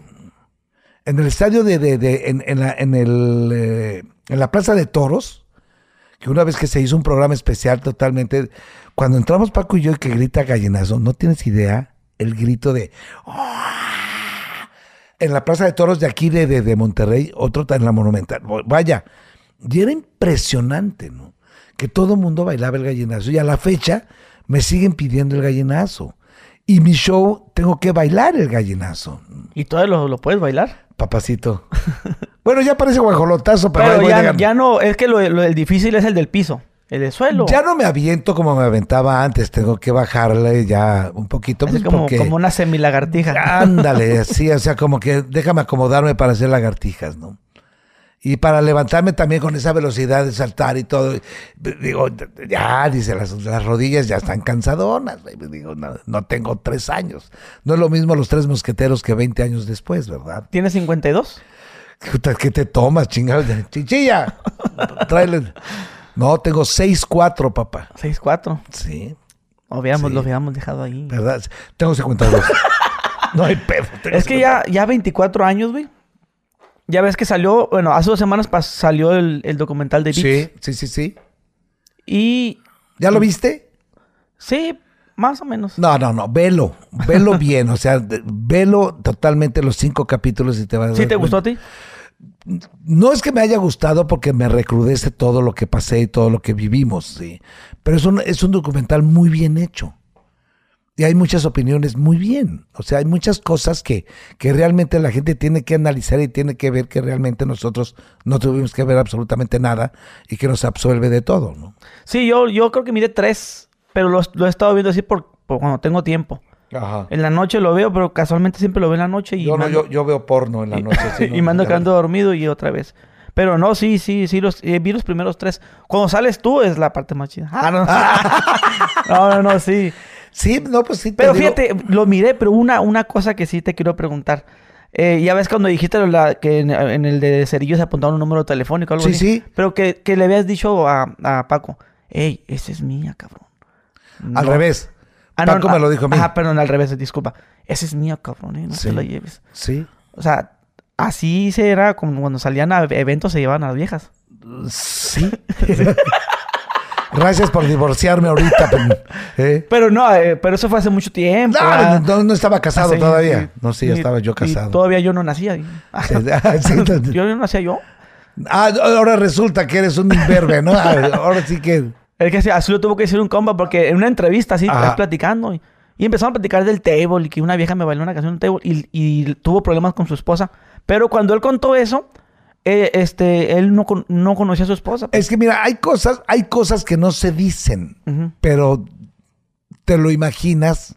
En el estadio de, de- en, en la, en el, eh, en la plaza de toros, que una vez que se hizo un programa especial totalmente, cuando entramos Paco y yo y que grita gallinazo, no tienes idea el grito de ¡Ah! en la plaza de toros de aquí de, de, de Monterrey, otro en la Monumental. Vaya, y era impresionante, ¿no? Que todo el mundo bailaba el gallinazo y a la fecha me siguen pidiendo el gallinazo. Y mi show tengo que bailar el gallinazo. ¿Y todavía lo, lo puedes bailar? Papacito. [LAUGHS] bueno, ya parece guajolotazo, pero, Pero ya, de- ya no, es que lo, lo del difícil es el del piso. El del suelo. Ya no me aviento como me aventaba antes, tengo que bajarle ya un poquito. es Pues como, porque, como una semilagartija. Ándale, [LAUGHS] sí, o sea, como que déjame acomodarme para hacer lagartijas, ¿no? Y para levantarme también con esa velocidad de saltar y todo. Digo, ya, dice, las, las rodillas ya están cansadonas. güey. Digo, no, no tengo tres años. No es lo mismo los tres mosqueteros que 20 años después, ¿verdad? ¿Tienes 52? Puta, ¿Qué te tomas, chingados? Chichilla, tráele. No, tengo 6'4, papá. 6'4. Sí, O veamos, Sí. lo habíamos dejado ahí. ¿verdad? Tengo 52. [LAUGHS] no hay pedo. Es que ya, ya 24 años, güey. Ya ves que salió, bueno, hace dos semanas salió el, el documental de Vips. Sí, sí, sí, sí. Y ¿Ya lo viste? sí, más o menos. No, no, no, velo, velo [LAUGHS] bien, o sea, velo totalmente los cinco capítulos y te vas a ¿Sí te gustó a ti? No es que me haya gustado porque me recrudece todo lo que pasé y todo lo que vivimos, sí, pero es un, es un documental muy bien hecho. Y hay muchas opiniones muy bien. O sea, hay muchas cosas que, que realmente la gente tiene que analizar y tiene que ver que realmente nosotros no tuvimos que ver absolutamente nada y que nos absuelve de todo, ¿no? Sí, yo, yo creo que miré tres, pero lo, lo he estado viendo así por, por cuando tengo tiempo. Ajá. En la noche lo veo, pero casualmente siempre lo veo en la noche y, Yo, no, yo, yo veo porno en la noche. sí, [LAUGHS] no, y me ando no, quedando dormido y otra vez. Pero no, sí, sí, sí, los, eh, vi los primeros tres. Cuando sales tú es la parte más chida. Ah, no. [LAUGHS] no, no, no, sí. Sí, no, pues sí. te Pero digo- fíjate, lo miré, pero una, una cosa que sí te quiero preguntar. Eh, ya ves cuando dijiste lo la- que en, en el de Cerillo se apuntaba un número telefónico o algo Sí, así. sí. Pero que, que le habías dicho a, a Paco, hey, esa es mía, cabrón. Al revés. Ah, Paco ah, me lo dijo a mí. Ajá, perdón, al revés, disculpa. Esa es mía, cabrón, eh, no Sí. te la lleves. Sí. O sea, así se era como cuando salían a eventos se llevaban a las viejas. Sí. [LAUGHS] [LAUGHS] Gracias por divorciarme ahorita. [LAUGHS] pero, ¿eh? Pero no, eh, pero eso fue hace mucho tiempo. No, no, no estaba casado Hace- todavía. No, sí, ya estaba yo y casado. todavía yo no nacía. [LAUGHS] [LAUGHS] Ah, yo no nacía yo. Ah, ahora resulta que eres un imberbe, ¿no? Ah, Ahora sí que. Es que sí, así lo tuvo que decir un compa porque en una entrevista así, Ajá. platicando. Y, y empezamos a platicar del table y que una vieja me bailó una canción en table y, y tuvo problemas con su esposa. Pero cuando él contó eso, eh, este, él no, no conocía a su esposa. Es que mira, hay cosas, hay cosas que no se dicen, pero te lo imaginas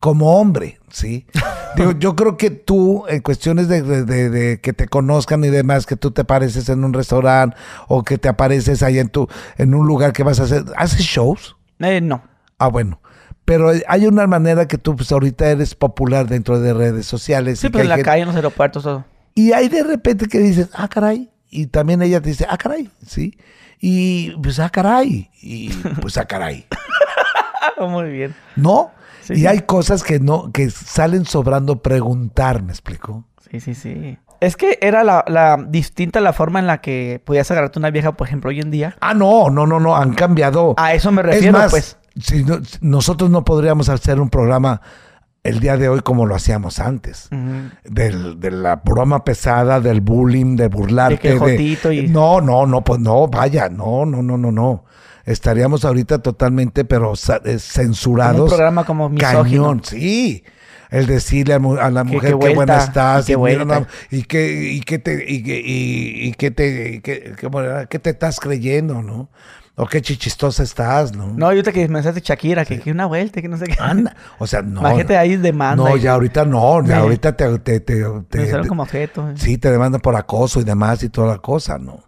como hombre, ¿sí? [LAUGHS] Digo, yo creo que tú, en cuestiones de, de- de- de que te conozcan y demás, que tú te apareces en un restaurante o que te apareces ahí en tu, en un lugar que vas a hacer, ¿haces shows? Eh, no. Ah, bueno. Pero hay una manera que tú, pues ahorita eres popular dentro de redes sociales. Sí, pero en hay la calle, en los aeropuertos, todo. Y hay de repente que dices, ah, caray, y también ella te dice, ah, caray, ¿sí? Y pues, ah, caray, y [LAUGHS] pues, ah, caray. [LAUGHS] Muy bien. ¿No? Sí, y sí. hay cosas que no, que salen sobrando preguntar, ¿me explico? Sí, sí, sí. Es que era la, la distinta la forma en la que podías agarrarte una vieja, por ejemplo, hoy en día. Ah, no, no, no, no, han cambiado. A eso me es refiero, más, pues. si no- nosotros no podríamos hacer un programa el día de hoy como lo hacíamos antes. Del, de la broma pesada, del bullying, de burlarte. De Jotito y- No, no, no, pues no, vaya, no, no, no, no, no. Estaríamos ahorita totalmente, pero eh, censurados. Un programa como misógino. Cañón, sí. El decirle a, mu- a la Que- mujer que qué buena estás y que y, no, y que y que te y que y, y que te y que- ¿cómo era? ¿Qué te estás creyendo, no? O qué chichistosa estás, ¿no? No, ahorita que me mensaje Shakira, que, que una vuelta, que no sé qué. Anda. O sea, no. Imagínate ahí demanda. No, ya ahorita no, ya Me- ahorita te, te, te, te- como objeto. eh. sí, te demandan por acoso y demás y toda la cosa, ¿no?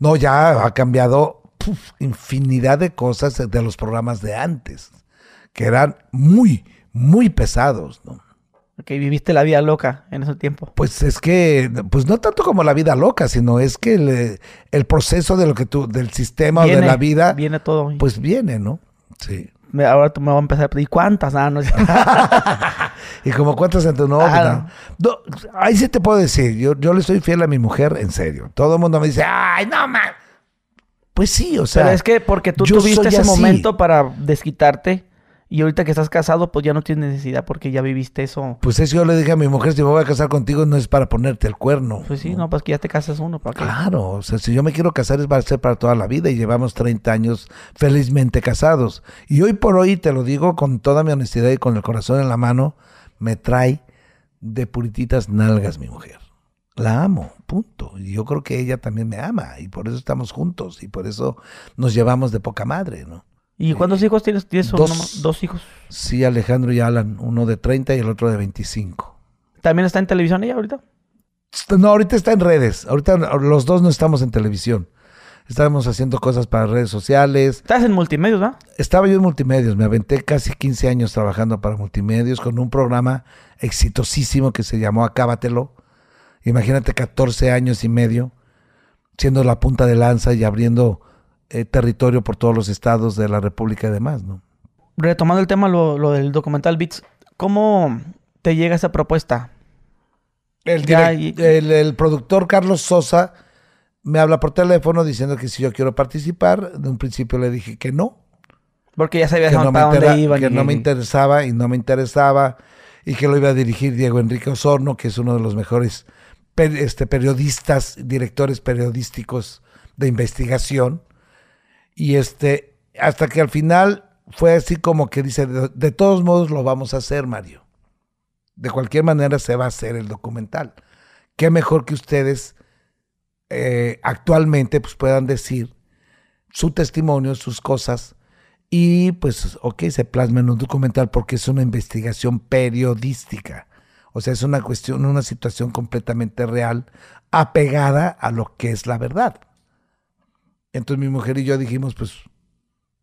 No, ya ha cambiado puf, infinidad de cosas de los programas de antes, que eran muy, muy pesados, ¿no? Que viviste la vida loca en ese tiempo. Pues es que, pues no tanto como la vida loca, sino es que el, el proceso de lo que tú, del sistema o de la vida, Viene todo. pues viene, ¿no? Sí. Ahora tú me vas a empezar a pedir cuántas. Ah, no, [LAUGHS] ¿Y como cuántas en tu no, Ah, no, Ahí sí te puedo decir, yo, yo le soy fiel a mi mujer, en serio. Todo el mundo me dice, ay, no, man. Pues sí, o sea. Pero es que porque tú tuviste ese así. momento para desquitarte y ahorita que estás casado, pues ya no tienes necesidad porque ya viviste eso. Pues eso yo le dije a mi mujer, si me voy a casar contigo no es para ponerte el cuerno. Pues sí, no, pues que ya te casas uno. ¿para qué? Claro, o sea, si yo me quiero casar es va a ser para toda la vida y llevamos 30 años felizmente casados. Y hoy por hoy, te lo digo con toda mi honestidad y con el corazón en la mano, me trae de purititas nalgas mi mujer. La amo, punto. Y yo creo que ella también me ama y por eso estamos juntos y por eso nos llevamos de poca madre, ¿no? ¿Y cuántos hijos tienes? ¿Tienes Dos. uno más? dos hijos? Sí, Alejandro y Alan, uno de 30 y el otro de 25. ¿También está en televisión ella ahorita? No, ahorita está en redes. Ahorita los dos no estamos en televisión. Estábamos haciendo cosas para redes sociales. Estás en multimedios, ¿no? Estaba yo en multimedios. Me aventé casi 15 años trabajando para multimedios con un programa exitosísimo que se llamó Acábatelo. Imagínate 14 años y medio siendo la punta de lanza y abriendo eh, territorio por todos los estados de la República y demás, ¿no? Retomando el tema, lo, lo del documental Beats, ¿cómo te llega esa propuesta? El, Ya, direct- y- el, el productor Carlos Sosa me habla por teléfono diciendo que si yo quiero participar. De un principio le dije que no, Porque ya sabías que, no me, dónde iban. que y- no me interesaba y no me interesaba y que lo iba a dirigir Diego Enrique Osorno, que es uno de los mejores per- este, periodistas, directores periodísticos de investigación. Y este, hasta que al final fue así como que dice, de, todos modos lo vamos a hacer, Mario. De cualquier manera se va a hacer el documental. Qué mejor que ustedes eh, actualmente pues, puedan decir su testimonio, sus cosas, y pues, ok, se plasma en un documental porque es una investigación periodística. O sea, es una cuestión, una situación completamente real, apegada a lo que es la verdad. Entonces mi mujer y yo dijimos, pues,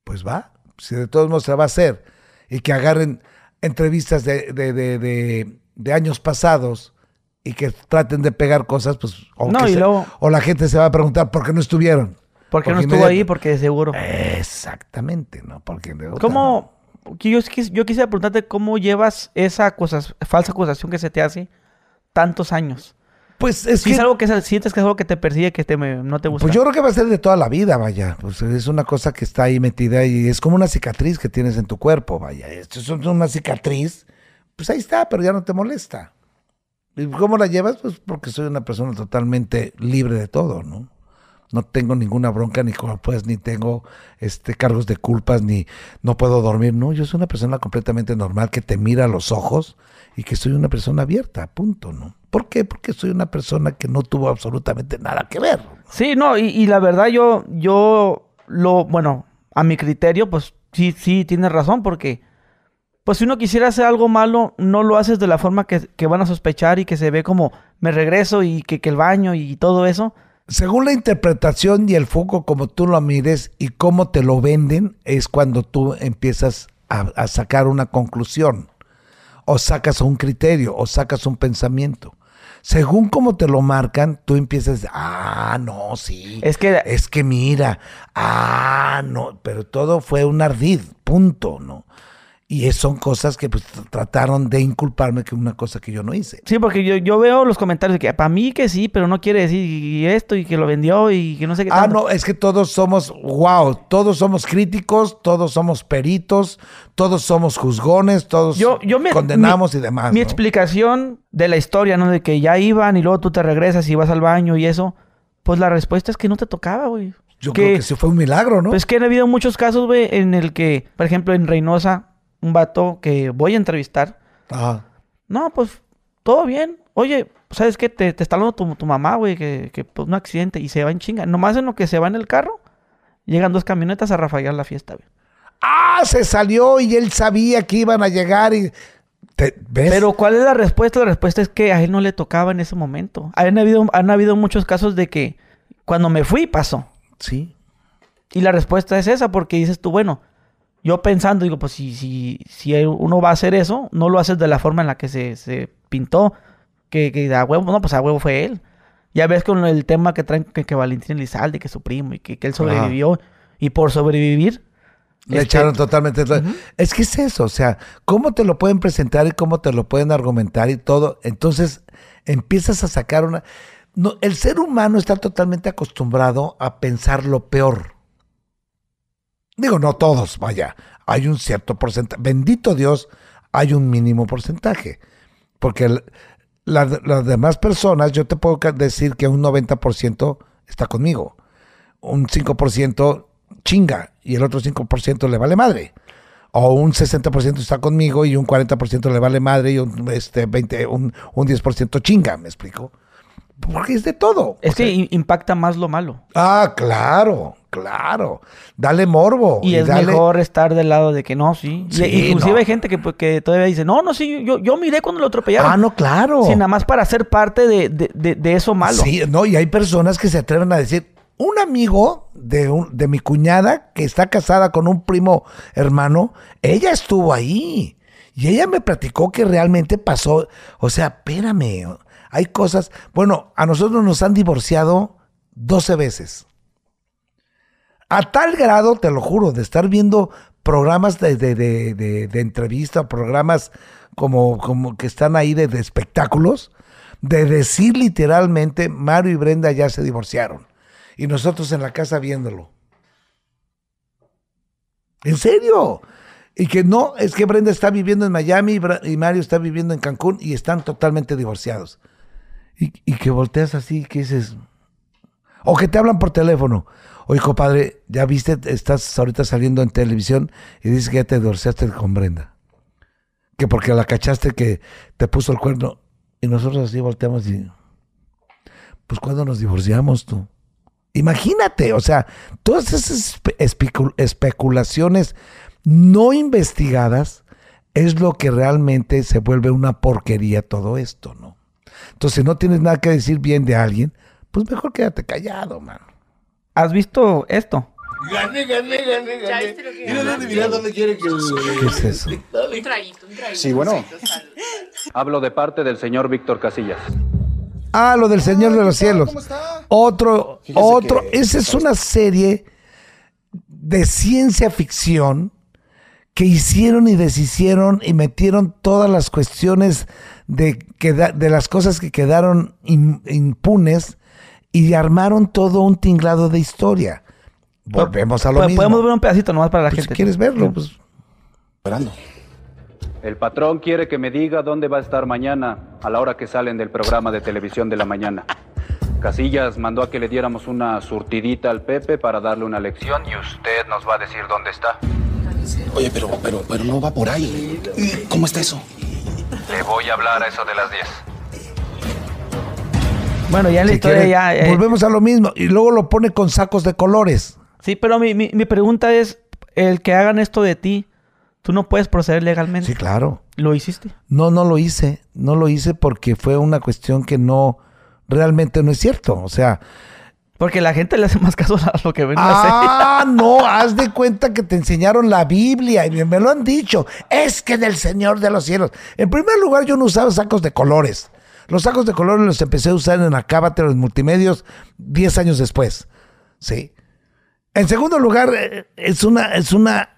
pues va, si de todos modos se va a hacer, y que agarren entrevistas de, de, de, de- de años pasados y que traten de pegar cosas, pues, o, No, que y se- luego- o la gente se va a preguntar por qué no estuvieron. ¿Por qué no porque estuvo inmediato- ahí? Porque de seguro. Exactamente, ¿no? Porque de otra ¿Cómo? que Yo, yo quisiera preguntarte cómo llevas esa acusa- falsa acusación que se te hace tantos años. Pues es que es algo que sientes que es algo que te persigue, que te no te gusta. Pues yo creo que va a ser de toda la vida, vaya. Pues es una cosa que está ahí metida y es como una cicatriz que tienes en tu cuerpo, vaya. Esto es una cicatriz, pues ahí está, pero ya no te molesta. ¿Y cómo la llevas? Pues porque soy una persona totalmente libre de todo, ¿no? No tengo ninguna bronca, ni pues, ni tengo este cargos de culpas, ni no puedo dormir. No, yo soy una persona completamente normal que te mira a los ojos y que soy una persona abierta, punto, ¿no? ¿Por qué? Porque soy una persona que no tuvo absolutamente nada que ver. Sí, no, y, y la verdad yo, yo lo, bueno, a mi criterio, pues sí, sí, tienes razón, porque pues si uno quisiera hacer algo malo, no lo haces de la forma que, que van a sospechar y que se ve como me regreso y que, que el baño y todo eso. Según la interpretación y el foco como tú lo mires y cómo te lo venden, es cuando tú empiezas a, a sacar una conclusión, o sacas un criterio, o sacas un pensamiento. según como te lo marcan, tú empiezas, ah, no, sí. Es que- Es que mira, ah, no, pero todo fue un ardid, punto, ¿no? Y son cosas que pues, tr- trataron de inculparme que una cosa que yo no hice. Sí, porque yo, yo veo los comentarios de que para mí que sí, pero no quiere decir esto y que lo vendió y que no sé qué Ah, tanto. no, es que todos somos, wow, todos somos críticos, todos somos peritos, todos somos juzgones, todos Yo, yo me, condenamos mi- y demás. Mi ¿no? explicación de la historia, ¿no? De que ya iban y luego tú te regresas y vas al baño y eso. Pues la respuesta es que no te tocaba, güey. Yo creo que sí fue un milagro, ¿no? Pues que han habido muchos casos, güey, en el que, por ejemplo, en Reynosa, un vato que voy a entrevistar. Ajá. No, pues todo bien. Oye, ¿sabes qué? Te, te está hablando tu, tu mamá, güey, que, que pues un accidente y se va en chinga. Nomás en lo que se va en el carro, llegan dos camionetas a rafaguear la fiesta, güey. Ah, se salió y él sabía que iban a llegar y... ¿Te- ¿Ves? Pero ¿cuál es la respuesta? La respuesta es que a él no le tocaba en ese momento. Han habido, han habido muchos casos de que cuando me fui pasó. Sí. Y la respuesta es esa, porque dices tú, bueno, yo pensando, digo, pues si, si, si uno va a hacer eso, no lo haces de la forma en la que se, se pintó, que, que a huevo, no, pues a huevo fue él. Ya ves con el tema que traen que, que Valentín Elizalde, que es su primo, y que, que él sobrevivió, y por sobrevivir... Le este, echaron totalmente. Es que es eso, o sea, cómo te lo pueden presentar y cómo te lo pueden argumentar y todo. Entonces empiezas a sacar una. No, el ser humano está totalmente acostumbrado a pensar lo peor. Digo, no todos, vaya. Hay un cierto porcentaje. Bendito Dios, hay un mínimo porcentaje. Porque las demás personas, yo te puedo decir que un 90% está conmigo. Un 5% chinga y el otro 5% le vale madre. O un 60% está conmigo y un 40% le vale madre y un, este, 20, un, un 10% chinga, ¿me explico? Porque es de todo. Es O que impacta más lo malo. Ah, claro, claro. Dale morbo. Y es dale- mejor estar del lado de que no, sí. Y- Sí, inclusive no. hay gente que, pues, que todavía dice, no, no, sí, yo, yo miré cuando lo atropellaron. Ah, no, claro. Sí, nada más para ser parte de, de- de- de eso malo. Sí, no, y hay personas que se atreven a decir, un amigo de, un- de mi cuñada que está casada con un primo hermano, ella estuvo ahí. Y ella me platicó que realmente pasó. O sea, espérame, hay cosas. Bueno, a nosotros nos han divorciado 12 veces. A tal grado, te lo juro, de estar viendo programas de, de, de, de- entrevista, programas como, como que están ahí de, espectáculos, de decir literalmente, Mario y Brenda ya se divorciaron. Y nosotros en la casa viéndolo. ¿En serio? Y que no, es que Brenda está viviendo en Miami y Mario está viviendo en Cancún y están totalmente divorciados. Y, que volteas así, que dices, o que te hablan por teléfono. Oye, compadre, ya viste, estás ahorita saliendo en televisión y dices que ya te divorciaste con Brenda. Que porque la cachaste que te puso el cuerno. Y nosotros así volteamos y. Pues cuando nos divorciamos tú. Imagínate, o sea, todas esas espe- especu- especulaciones no investigadas es lo que realmente se vuelve una porquería todo esto, ¿no? Entonces, si no tienes nada que decir bien de alguien, pues mejor quédate callado, mano. ¿Has visto esto? Gané, gané, gané, ¿Ya gané. viste lo que Mira dónde, mira dónde quiere que... ¿Qué es eso? Un traguito, un traguito. Sí, bueno. Hablo de parte del señor Víctor Casillas. Ah, lo del Señor de los ¿qué tal? Cielos. ¿Cómo está? Otro, Fíjese otro. que- Esa es una serie de ciencia ficción que hicieron y deshicieron y metieron todas las cuestiones de, de las cosas que quedaron im- impunes y armaron todo un tinglado de historia. Volvemos a lo mismo. Podemos ver un pedacito nomás para la Pues, si gente. quieres verlo, pues Esperando. El patrón quiere que me diga dónde va a estar mañana a la hora que salen del programa de televisión de la mañana. Casillas mandó a que le diéramos una surtidita al Pepe para darle una lección y usted nos va a decir dónde está. Oye, pero, pero, pero no va por ahí. ¿Cómo está eso? Le voy a hablar a eso de las 10. Bueno, ya en la si historia quiere, ya... eh, volvemos a lo mismo. Y luego lo pone con sacos de colores. Sí, pero mi, mi, mi pregunta es, el que hagan esto de ti, tú no puedes proceder legalmente. Sí, claro. ¿Lo hiciste? No, no lo hice. No lo hice porque fue una cuestión que no, realmente no es cierto. O sea, Porque la gente le hace más caso a lo que ven en la serie. ah, [LAUGHS] no, haz de cuenta que te enseñaron la Biblia y me lo han dicho. Es que del Señor de los cielos. En primer lugar, yo no usaba sacos de colores. Los sacos de colores los empecé a usar en Acábate, los multimedios, 10 años después. ¿Sí? En segundo lugar, eh, es una, es una,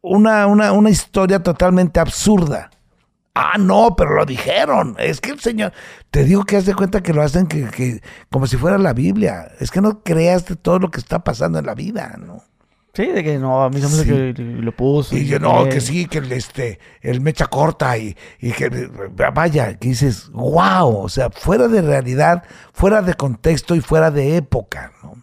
una, una, una historia totalmente absurda. Ah, no, pero lo dijeron. Es que el Señor, te digo que haz de cuenta que lo hacen que, que- como si fuera la Biblia. Es que no creas de todo lo que está pasando en la vida, ¿no? Sí, de que no, a mí se me Sí. que lo puso. Y yo, no, que sí, que el, este, el mecha corta y, y que, vaya, que dices, wow, o sea, fuera de realidad, fuera de contexto y fuera de época, ¿no?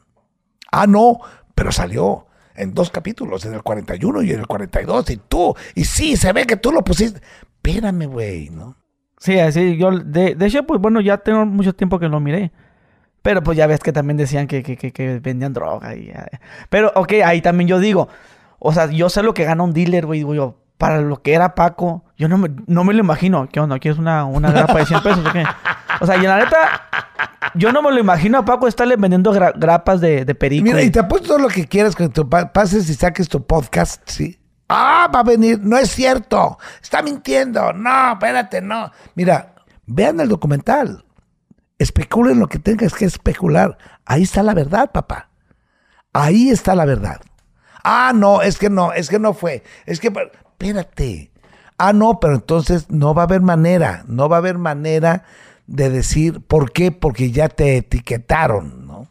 Ah, no, pero salió en dos capítulos, en el 41 y en el 42, y tú, y sí, se ve que tú lo pusiste. Espérame, güey, ¿no? Sí, así, yo, de, de hecho, pues bueno, ya tengo mucho tiempo que lo miré. Pero pues ya ves que también decían que, que, que, que vendían droga. Y, eh, pero, ok, ahí también yo digo, o sea, yo sé lo que gana un dealer, güey, digo yo, para lo que era Paco, yo no me, no me lo imagino. ¿Qué onda? ¿Quieres una, una grapa de 100 pesos o qué? O sea, y la neta, yo no me lo imagino a Paco estarle vendiendo gra- grapas de, de perico. Mira, y- te apuesto todo lo que quieras que tú pa- pases y saques tu podcast, ¿sí? Ah, va a venir. No es cierto. Está mintiendo. No, espérate, no. Mira, vean el documental. Especulen lo que tengas que especular. Ahí está la verdad, papá. Ahí está la verdad. Ah, no, es que no, es que no fue. Es que, espérate. Ah, no, pero entonces no va a haber manera, no va a haber manera de decir por qué, porque ya te etiquetaron, ¿no?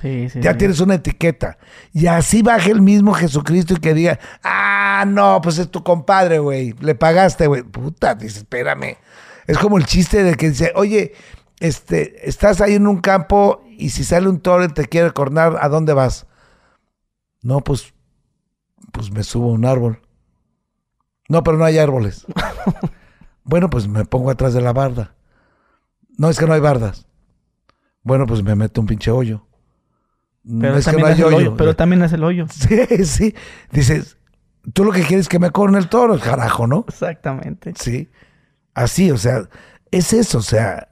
Sí, sí. Ya sí. tienes una etiqueta. Y así baje el mismo Jesucristo y que diga, ah, no, pues es tu compadre, güey. Le pagaste, güey. Puta, dice, espérame. Es como el chiste de que dice, oye, este, estás ahí en un campo y si sale un toro y te quiere cornar, ¿a dónde vas? No, pues, pues me subo a un árbol. No, pero no hay árboles. [LAUGHS] bueno, pues me pongo atrás de la barda. No, es que no hay bardas. Bueno, pues me meto un pinche hoyo. Pero, no es que también no hay es el hoyo. hoyo, pero también es el hoyo. [LAUGHS] Sí, sí. Dices, tú lo que quieres es que me corne el toro, carajo, ¿no? Exactamente. Sí. Así, o sea, es eso, o sea.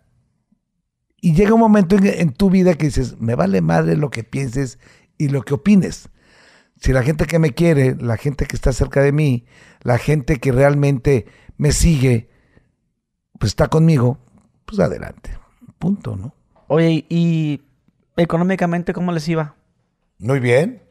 Y llega un momento en, en tu vida que dices, me vale madre lo que pienses y lo que opines. Si la gente que me quiere, la gente que está cerca de mí, la gente que realmente me sigue, pues está conmigo, pues adelante. Punto, ¿no? Oye, y económicamente, ¿cómo les iba? Muy bien.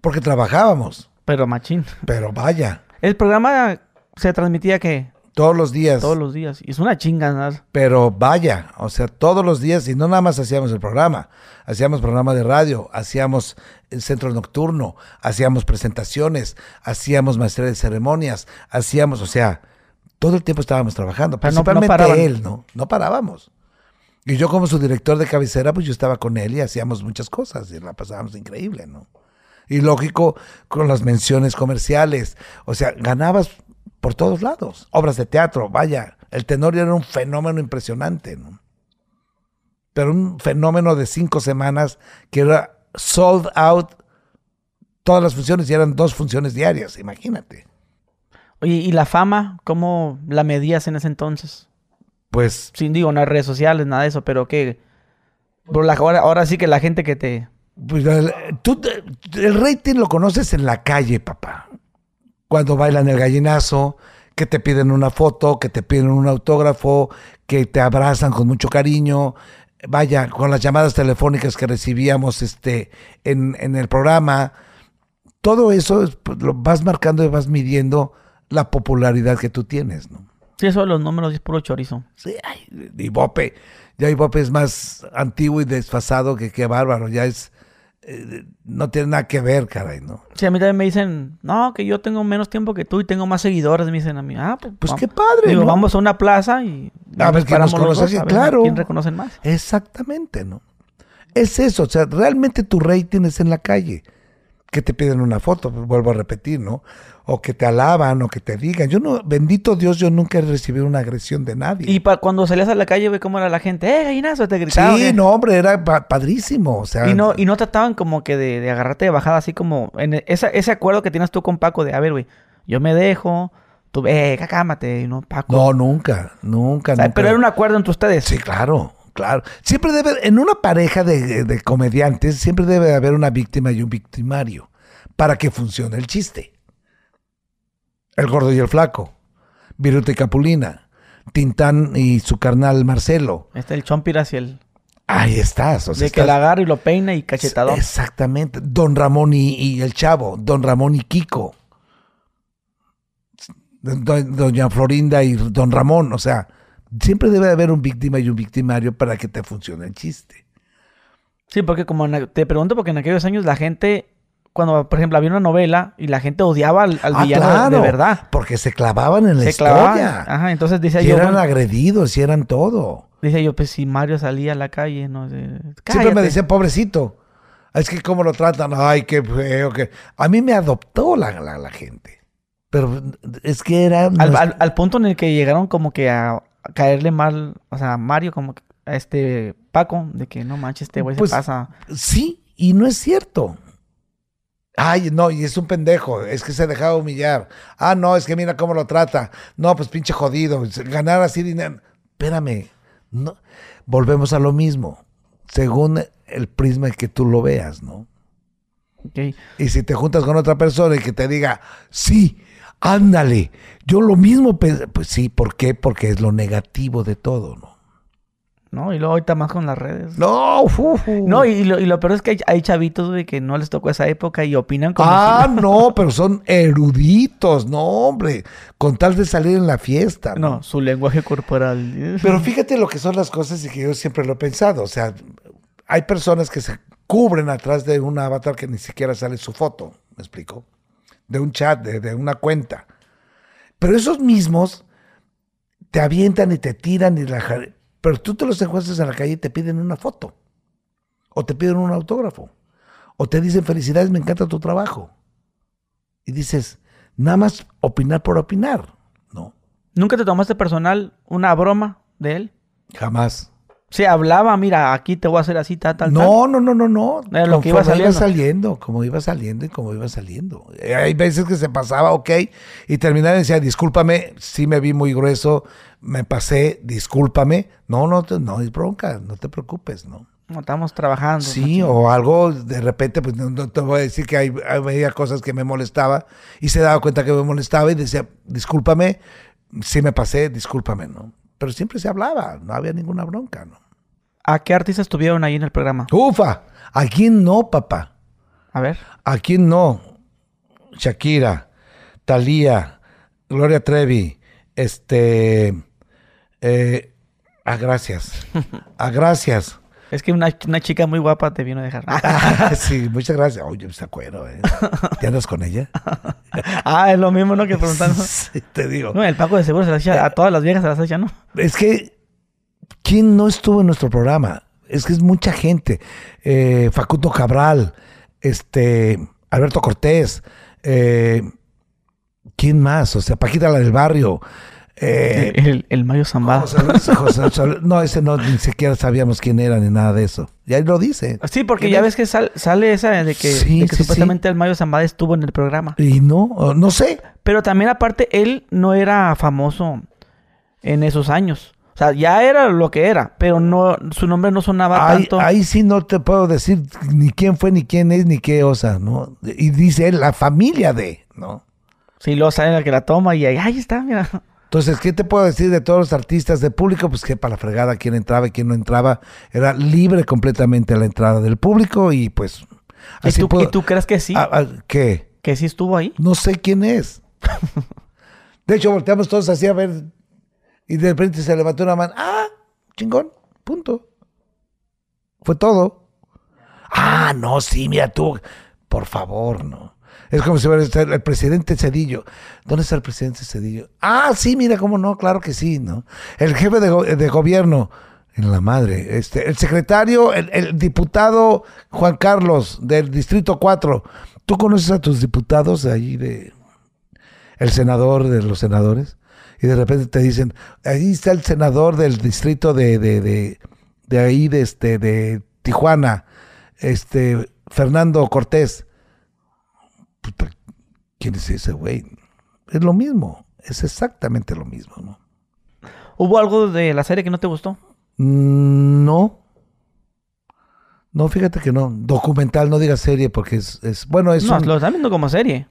Porque trabajábamos. Pero machín. Pero vaya, El programa se transmitía que todos los días. todos los días. Y es una chinga, ¿no? Pero vaya, o sea, todos los días, y no nada más hacíamos el programa, hacíamos programa de radio, hacíamos el centro nocturno, hacíamos presentaciones, hacíamos maestría de ceremonias, hacíamos, o sea, todo el tiempo estábamos trabajando, Pero no- no principalmente paraban. él, ¿no? No parábamos. Y yo como su director de cabecera, pues yo estaba con él y hacíamos muchas cosas y la pasábamos increíble, ¿no? Y lógico, con las menciones comerciales. O sea, ganabas por todos lados. Obras de teatro, vaya. El tenor era un fenómeno impresionante, ¿no? Pero un fenómeno de cinco semanas que era sold out todas las funciones y eran dos funciones diarias, imagínate. Oye, ¿y la fama? ¿Cómo la medías en ese entonces? Pues Sin digo, no hay redes sociales, nada de eso, pero que... La, ahora, ahora sí que la gente que te... Pues el, tú el rating lo conoces en la calle, papá. Cuando bailan el gallinazo, que te piden una foto, que te piden un autógrafo, que te abrazan con mucho cariño. Vaya, con las llamadas telefónicas que recibíamos este, en, en el programa. Todo eso es, pues, lo vas marcando y vas midiendo la popularidad que tú tienes, ¿no? Sí, eso de los números es puro chorizo. Sí, ay, Ibope. Ya Ibope es más antiguo y desfasado que qué bárbaro. Ya es. eh, no tiene nada que ver, caray, ¿no? Sí, a mí también me dicen, no, que yo tengo menos tiempo que tú y tengo más seguidores. Me dicen a mí, ah, pues, Pues qué padre, Digo, ¿no? vamos a una plaza y... A ver paramos nos los conoce, dos, a ver claro. ¿Quién reconocen más? Exactamente, ¿no? Es eso, o sea, realmente tu rating es en la calle. Que te piden una foto, pues, vuelvo a repetir, ¿no? O que te alaban o que te digan. Yo no, bendito Dios, yo nunca he recibido una agresión de nadie. Y pa- cuando salías a la calle, ve cómo era la gente, ¡eh, gallinazo! Te gritaban. sí, ¿eh? no, hombre, era pa- padrísimo. O sea, Y no, y no trataban como que de, de agarrarte de bajada, así como en e- esa, ese acuerdo que tienes tú con Paco de, a ver, güey, yo me dejo, tú, eh, cámate, no, Paco. no, nunca, nunca, O sea, nunca. pero era un acuerdo entre ustedes. Sí, claro, claro. Siempre debe, en una pareja de, de comediantes, siempre debe haber una víctima y un victimario para que funcione el chiste. El gordo y el flaco, Viruta y Capulina, Tintán y su carnal Marcelo. Este el Chompiras y el... Ahí estás. O sea, de que la agarra y lo peina y cachetadón. Exactamente. Don Ramón y, y el chavo. Don Ramón y Kiko. Do- Doña Florinda y Don Ramón. O sea, siempre debe haber un víctima y un victimario para que te funcione el chiste. Sí, porque como en- te pregunto porque en aquellos años la gente, cuando por ejemplo había una novela y la gente odiaba al, al Ah, villano de- claro, de verdad. Porque se clavaban en la Se historia. clavaban. Ajá, entonces decía y yo, eran bueno, agredidos y eran todo. decía yo, pues si Mario salía a la calle, no sé. Siempre me decían, pobrecito. Es que cómo lo tratan. Ay, qué feo. Que... A mí me adoptó la, la, la gente. Pero es que era... Al, nuestra- al- al punto en el que llegaron como que a, a caerle mal, o sea, a Mario, como que a este Paco, de que no manches, este güey Pues, se pasa. Sí, y no es cierto. Ay, no, y es un pendejo, es que se dejaba humillar. Ah, no, es que mira cómo lo trata. No, pues pinche jodido, ganar así dinero. Espérame, no. volvemos a lo mismo, según el prisma en que tú lo veas, ¿no? Ok. Y si te juntas con otra persona y que te diga, sí, ándale, yo lo mismo pues sí, ¿por qué? Porque es lo negativo de todo, ¿no? ¿No? Y luego ahorita más con las redes. No, fu, fu. No, y lo, y lo peor es que hay, hay chavitos güey, que no les tocó esa época y opinan como Ah, si- no, [LAUGHS] pero son eruditos, no, hombre, con tal de salir en la fiesta. ¿no? No, su lenguaje corporal. [LAUGHS] Pero fíjate lo que son las cosas y que yo siempre lo he pensado. O sea, hay personas que se cubren atrás de un avatar que ni siquiera sale su foto, ¿me explico? De un chat, de, de una cuenta. Pero esos mismos te avientan y te tiran y la... Pero tú te los encuentras en la calle y te piden una foto. O te piden un autógrafo. O te dicen felicidades, me encanta tu trabajo. Y dices, nada más opinar por opinar. No, ¿Nunca te tomaste personal una broma de él? jamás. Se hablaba, mira, aquí te voy a hacer así, tal, tal, tal. No, no, no, no, no. Era lo que iba Conforme saliendo. como iba saliendo y como iba saliendo. Eh, Hay veces que se pasaba, ok, y terminaba y decía, discúlpame, sí me vi muy grueso, me pasé, discúlpame. No, no, no es bronca, no te preocupes, ¿no? No, estamos trabajando. Sí, machín. o algo, de repente, pues no, no te voy a decir que hay, había cosas que me molestaba y se daba cuenta que me molestaba y decía, discúlpame, sí me pasé, discúlpame, ¿no? Pero siempre se hablaba, no había ninguna bronca, ¿no? ¿A qué artistas estuvieron ahí en el programa? Ufa, ¿a quién no, papá? A ver. ¿A quién no? Shakira, Thalía, Gloria Trevi, este... Eh, a gracias. A gracias. Es que una, una chica muy guapa te vino a dejar. [LAUGHS] sí, muchas gracias. Oye, me acuerdo, ¿eh? ¿Te andas con ella? [LAUGHS] ah, es lo mismo, ¿no? Que preguntando. [LAUGHS] Sí, te digo. No, el Paco de seguro se las echa, a todas las viejas se las echa, ¿no? Es que, ¿quién no estuvo en nuestro programa? Es que es mucha gente. Eh, Facundo Cabral, este, Alberto Cortés, eh, ¿quién más? O sea, Paquita la del barrio. Eh, el, el Mayo Zambada. José Luis- José- José- no, ese no, ni siquiera sabíamos quién era ni nada de eso. Y ahí lo dice. Sí, porque ¿Quién ya es? ves que sal- sale esa de que, Sí, de que sí, supuestamente el Mayo Zambada estuvo en el programa. Y no, no sé. Pero también aparte, él no era famoso en esos años. O sea, ya era lo que era, pero no, su nombre no sonaba Ahí, tanto. ahí sí no te puedo decir ni quién fue, ni quién es, ni qué osa, ¿no? Y dice él, la familia de, ¿no? Sí, luego sale la que la toma y ahí, ahí está, mira. Entonces, ¿qué te puedo decir de todos los artistas de público? Pues que para la fregada quién entraba y quién no entraba. Era libre completamente la entrada del público y pues... ¿Y tú, puedo- y tú crees que sí? Ah, ah, ¿Qué? ¿Que sí estuvo ahí? No sé quién es. [LAUGHS] De hecho, volteamos todos así a ver y de repente se levantó una mano. Ah, chingón, punto. Fue todo. Ah, no, sí, mira tú. Por favor, no. Es como si fuera el presidente Cedillo. ¿Dónde está el presidente Cedillo? Ah, sí, mira, cómo no, claro que sí, ¿no? El jefe de, de gobierno, en la madre. Este, el secretario, el, el diputado Juan Carlos del Distrito 4. ¿Tú conoces a tus diputados de ahí de el senador de los senadores? Y de repente te dicen, ahí está el senador del distrito de, de, de, de ahí, de, este, de Tijuana, este, Fernando Cortés. Puta, ¿quién es ese güey? Es lo mismo, es exactamente lo mismo, ¿no? ¿Hubo algo de la serie que no te gustó? Mm, No. No, fíjate que no. Documental, no digas serie, porque es, es bueno, es, No, un- lo están viendo como serie.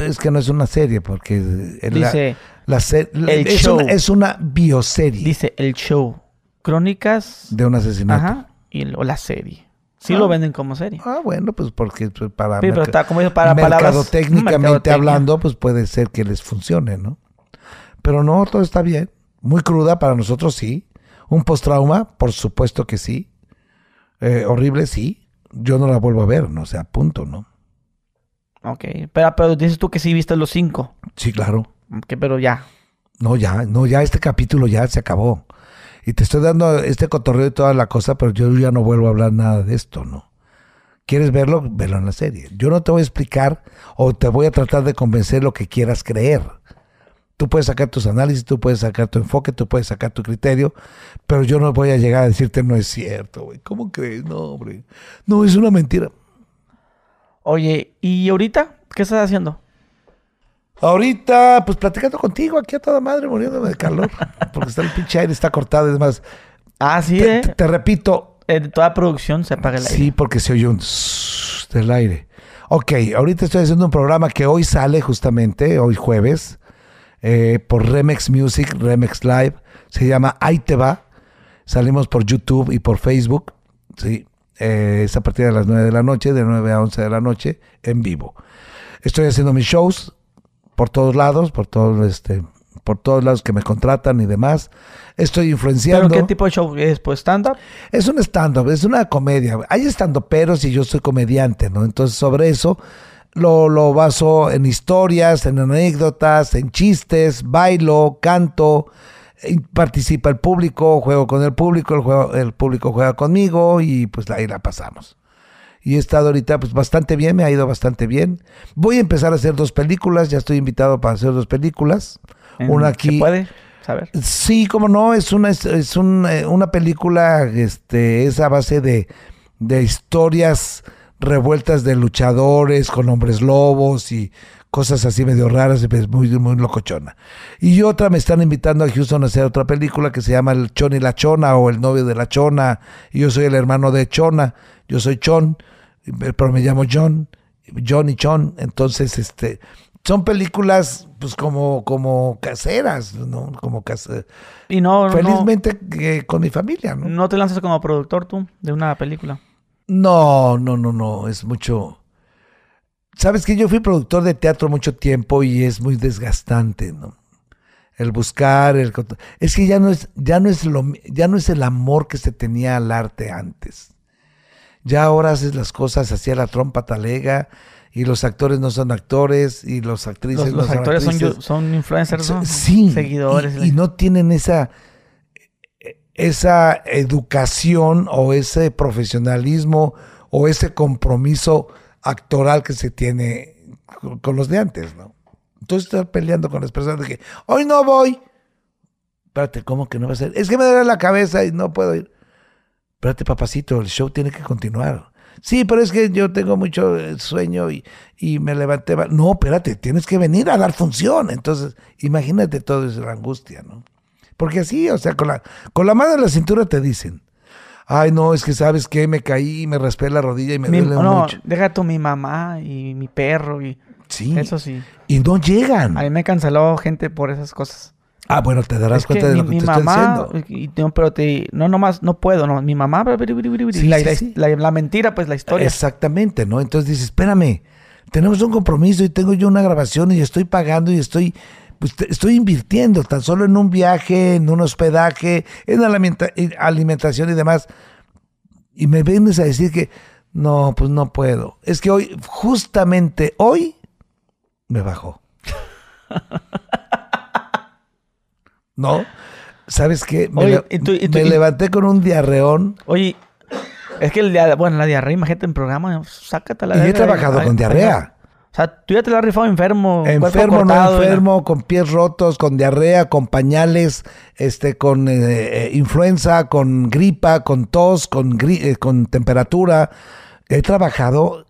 es que no es una serie, porque la- Dice, La se- El es, show. una, es una bioserie Dice el show. Crónicas. de un asesinato. Ajá. Y o la serie. Sí Ah. lo venden como serie. Ah, bueno, pues porque pues, para, Sí, pero está como para mercadotécnicamente hablando, pues puede ser que les funcione, ¿no? Pero no, todo está bien. Muy cruda para nosotros, sí. Un postrauma, por supuesto que sí. Eh, horrible, sí. Yo no la vuelvo a ver, no o sea, punto, ¿no? Ok. Pero, pero dices tú que sí viste los cinco. Sí, claro. Ok, pero ya. No, ya, no, ya este capítulo ya se acabó. Y te estoy dando este cotorreo y toda la cosa, pero yo ya no vuelvo a hablar nada de esto, ¿no? ¿Quieres verlo? Velo en la serie. Yo no te voy a explicar o te voy a tratar de convencer lo que quieras creer. Tú puedes sacar tus análisis, tú puedes sacar tu enfoque, tú puedes sacar tu criterio, pero yo no voy a llegar a decirte no es cierto, güey. ¿Cómo crees? No, hombre. No, es una mentira. Oye, ¿y ahorita qué estás haciendo? Ahorita, pues platicando contigo aquí a toda madre, muriéndome de calor, [LAUGHS] porque está el pinche aire, está cortado y demás. Ah, sí, Te, eh. te- te repito, En toda producción se apaga el aire. sí, porque se oye un zzzz del aire. Ok, ahorita estoy haciendo un programa que hoy sale justamente, hoy jueves, eh, por Remex Music, Remex Live. Se llama Ahí te va. Salimos por YouTube y por Facebook. Sí, eh, es a partir de las 9 de la noche, de 9 a 11 de la noche, en vivo. Estoy haciendo mis shows por todos lados, por todos, este, por todos lados que me contratan y demás. Estoy influenciando. ¿Pero qué tipo de show es? Pues stand-up. Es un stand-up, es una comedia. Hay stand-uperos y yo soy comediante, ¿no? Entonces, sobre eso lo, lo baso en historias, en anécdotas, en chistes, bailo, canto, participa el público, juego con el público, el, juego- el público juega conmigo y pues ahí la pasamos. Y he estado ahorita pues bastante bien, me ha ido bastante bien. Voy a empezar a hacer dos películas, ya estoy invitado para hacer dos películas. Una ¿Se aquí, puede saber? Sí, como no, es una, es, es un, eh, una película, este, es a base de, de historias revueltas de luchadores con hombres lobos y cosas así medio raras, y pues muy, muy locochona. Y otra me están invitando a Houston a hacer otra película que se llama El Chon y la Chona o El novio de la Chona. Y yo soy el hermano de Chona, yo soy Chon, pero me llamo John, John y Chon. Entonces, este, son películas pues como, como caseras, ¿no? Como cas- Y no, no, Felizmente que con mi familia, ¿no? no te lanzas como productor tú de una película. No, no, no, no, es mucho. Sabes que yo fui productor de teatro mucho tiempo y es muy desgastante, ¿no? El buscar, el es que ya no es, ya no es lo, ya no es el amor que se tenía al arte antes. Ya ahora haces las cosas hacia la trompa talega y los actores no son actores y los actrices Los, no los son actores son, actrices. yo- son influencers, ¿no? Sí, Seguidores. Y, y no tienen esa, esa educación o ese profesionalismo o ese compromiso actoral que se tiene con, con los de antes, ¿no? Entonces estar peleando con las personas de que hoy no voy. Espérate, ¿cómo que no va a ser? Es que me duele la cabeza y no puedo ir. Espérate, papacito, el show tiene que continuar. Sí, pero es que yo tengo mucho eh, sueño y, y me levanté. No, espérate, tienes que venir a dar función. Entonces, imagínate todo eso, la angustia, ¿no? Porque así, o sea, con la, con la mano en la cintura te dicen, ay, no, es que sabes que me caí y me raspé la rodilla y me Mi- duele no, mucho. deja tú mi mamá y mi perro y Sí. eso sí. Y no llegan. A mí me canceló gente por esas cosas. Ah, bueno, te darás Es cuenta de mi, lo que mi te mamá, estoy diciendo. y- no, pero te, no nomás, no puedo, no, mi mamá, Sí, la, sí, la- la- la mentira, pues la historia. Exactamente, ¿no? Entonces dices, espérame, tenemos un compromiso y tengo yo una grabación y estoy pagando y estoy, pues, estoy invirtiendo tan solo en un viaje, en un hospedaje, en alimenta- en alimentación y demás. Y me vienes a decir que, no, pues no puedo. Es que hoy, justamente hoy, me bajó. [LAUGHS] ¿No? ¿Sabes qué? Me, Oye, le- y tú- y tú- me y- levanté con un diarreón. Oye, es que el dia- bueno, la diarrea, imagínate en programa, sácate la Y he verga, trabajado ay, con diarrea. O sea, tú ya te la has rifado enfermo. Enfermo, no enfermo, con pies rotos, con diarrea, con pañales, este, con eh, eh, influenza, con gripa, con tos, con, gri- eh, con temperatura. He trabajado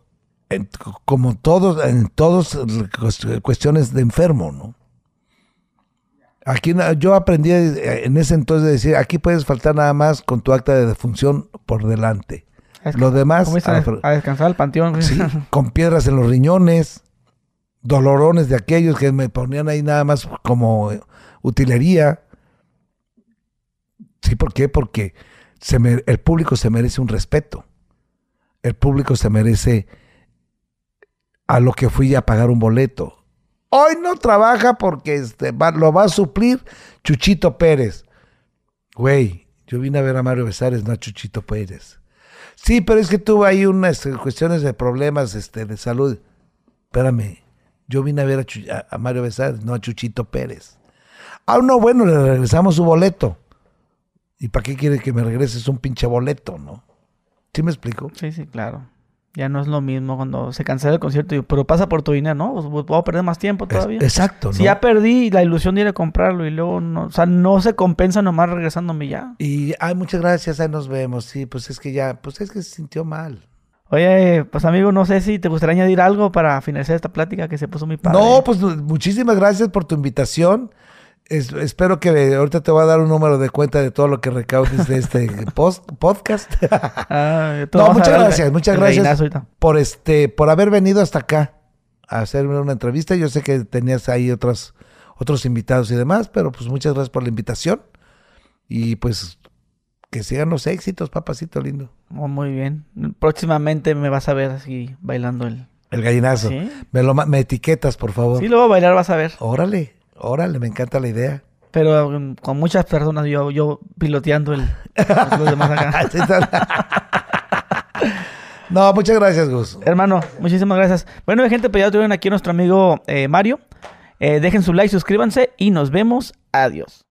en- como todos, en todas cuestiones de enfermo, ¿no? Aquí yo aprendí eh, en ese entonces de decir, aquí puedes faltar nada más con tu acta de defunción por delante. Lo demás, a a descansar al panteón. Sí, [LAUGHS] con piedras en los riñones. dolorones de aquellos que me ponían ahí nada más como utilería. Sí, ¿por qué? Porque se me- el público se merece un respeto. El público se merece a lo que fui a pagar un boleto. Hoy no trabaja porque este, lo va a suplir Chuchito Pérez. Güey, yo vine a ver a Mario Besares, no a Chuchito Pérez. Sí, pero es que tuve ahí unas eh, cuestiones de problemas este, de salud. Espérame, yo vine a ver a Mario Besares, no a Chuchito Pérez. Ah, no, bueno, le regresamos su boleto. ¿Y para qué quiere que me regreses un pinche boleto, no? ¿Sí me explico? Sí, sí, claro. Ya no es lo mismo cuando se cancela el concierto. y- Pero pasa por tu dinero, ¿no? Pues, voy a perder más tiempo todavía. exacto, ¿no? Si ya perdí la ilusión de ir a comprarlo y luego no... O sea, no se compensa nomás regresándome ya. Y, ay, muchas gracias, ahí nos vemos. Sí, pues es que ya, pues es que se sintió mal. Oye, pues amigo, no sé si te gustaría añadir algo para finalizar esta plática que se puso muy padre. No, pues muchísimas gracias por tu invitación. Es- espero que ahorita te voy a dar un número de cuenta de todo lo que recaudes de este [LAUGHS] post- podcast. Ah, [LAUGHS] no, muchas el- gracias, muchas gracias por este, por haber venido hasta acá a hacerme una entrevista. Yo sé que tenías ahí otros, otros invitados y demás, pero pues muchas gracias por la invitación. Y pues que sigan los éxitos, papacito lindo. Oh, muy bien. Próximamente me vas a ver así bailando el... El gallinazo. ¿Sí? Me, lo, me etiquetas, por favor. Sí, lo voy a bailar, vas a ver. Órale, órale, me encanta la idea. Pero um, con muchas personas, yo, yo piloteando el, los demás acá. [LAUGHS] No, muchas gracias, Gus. Hermano, muchísimas gracias. Bueno, gente, pues ya tuvieron aquí a nuestro amigo eh, Mario. Eh, dejen su like, suscríbanse y nos vemos. Adiós.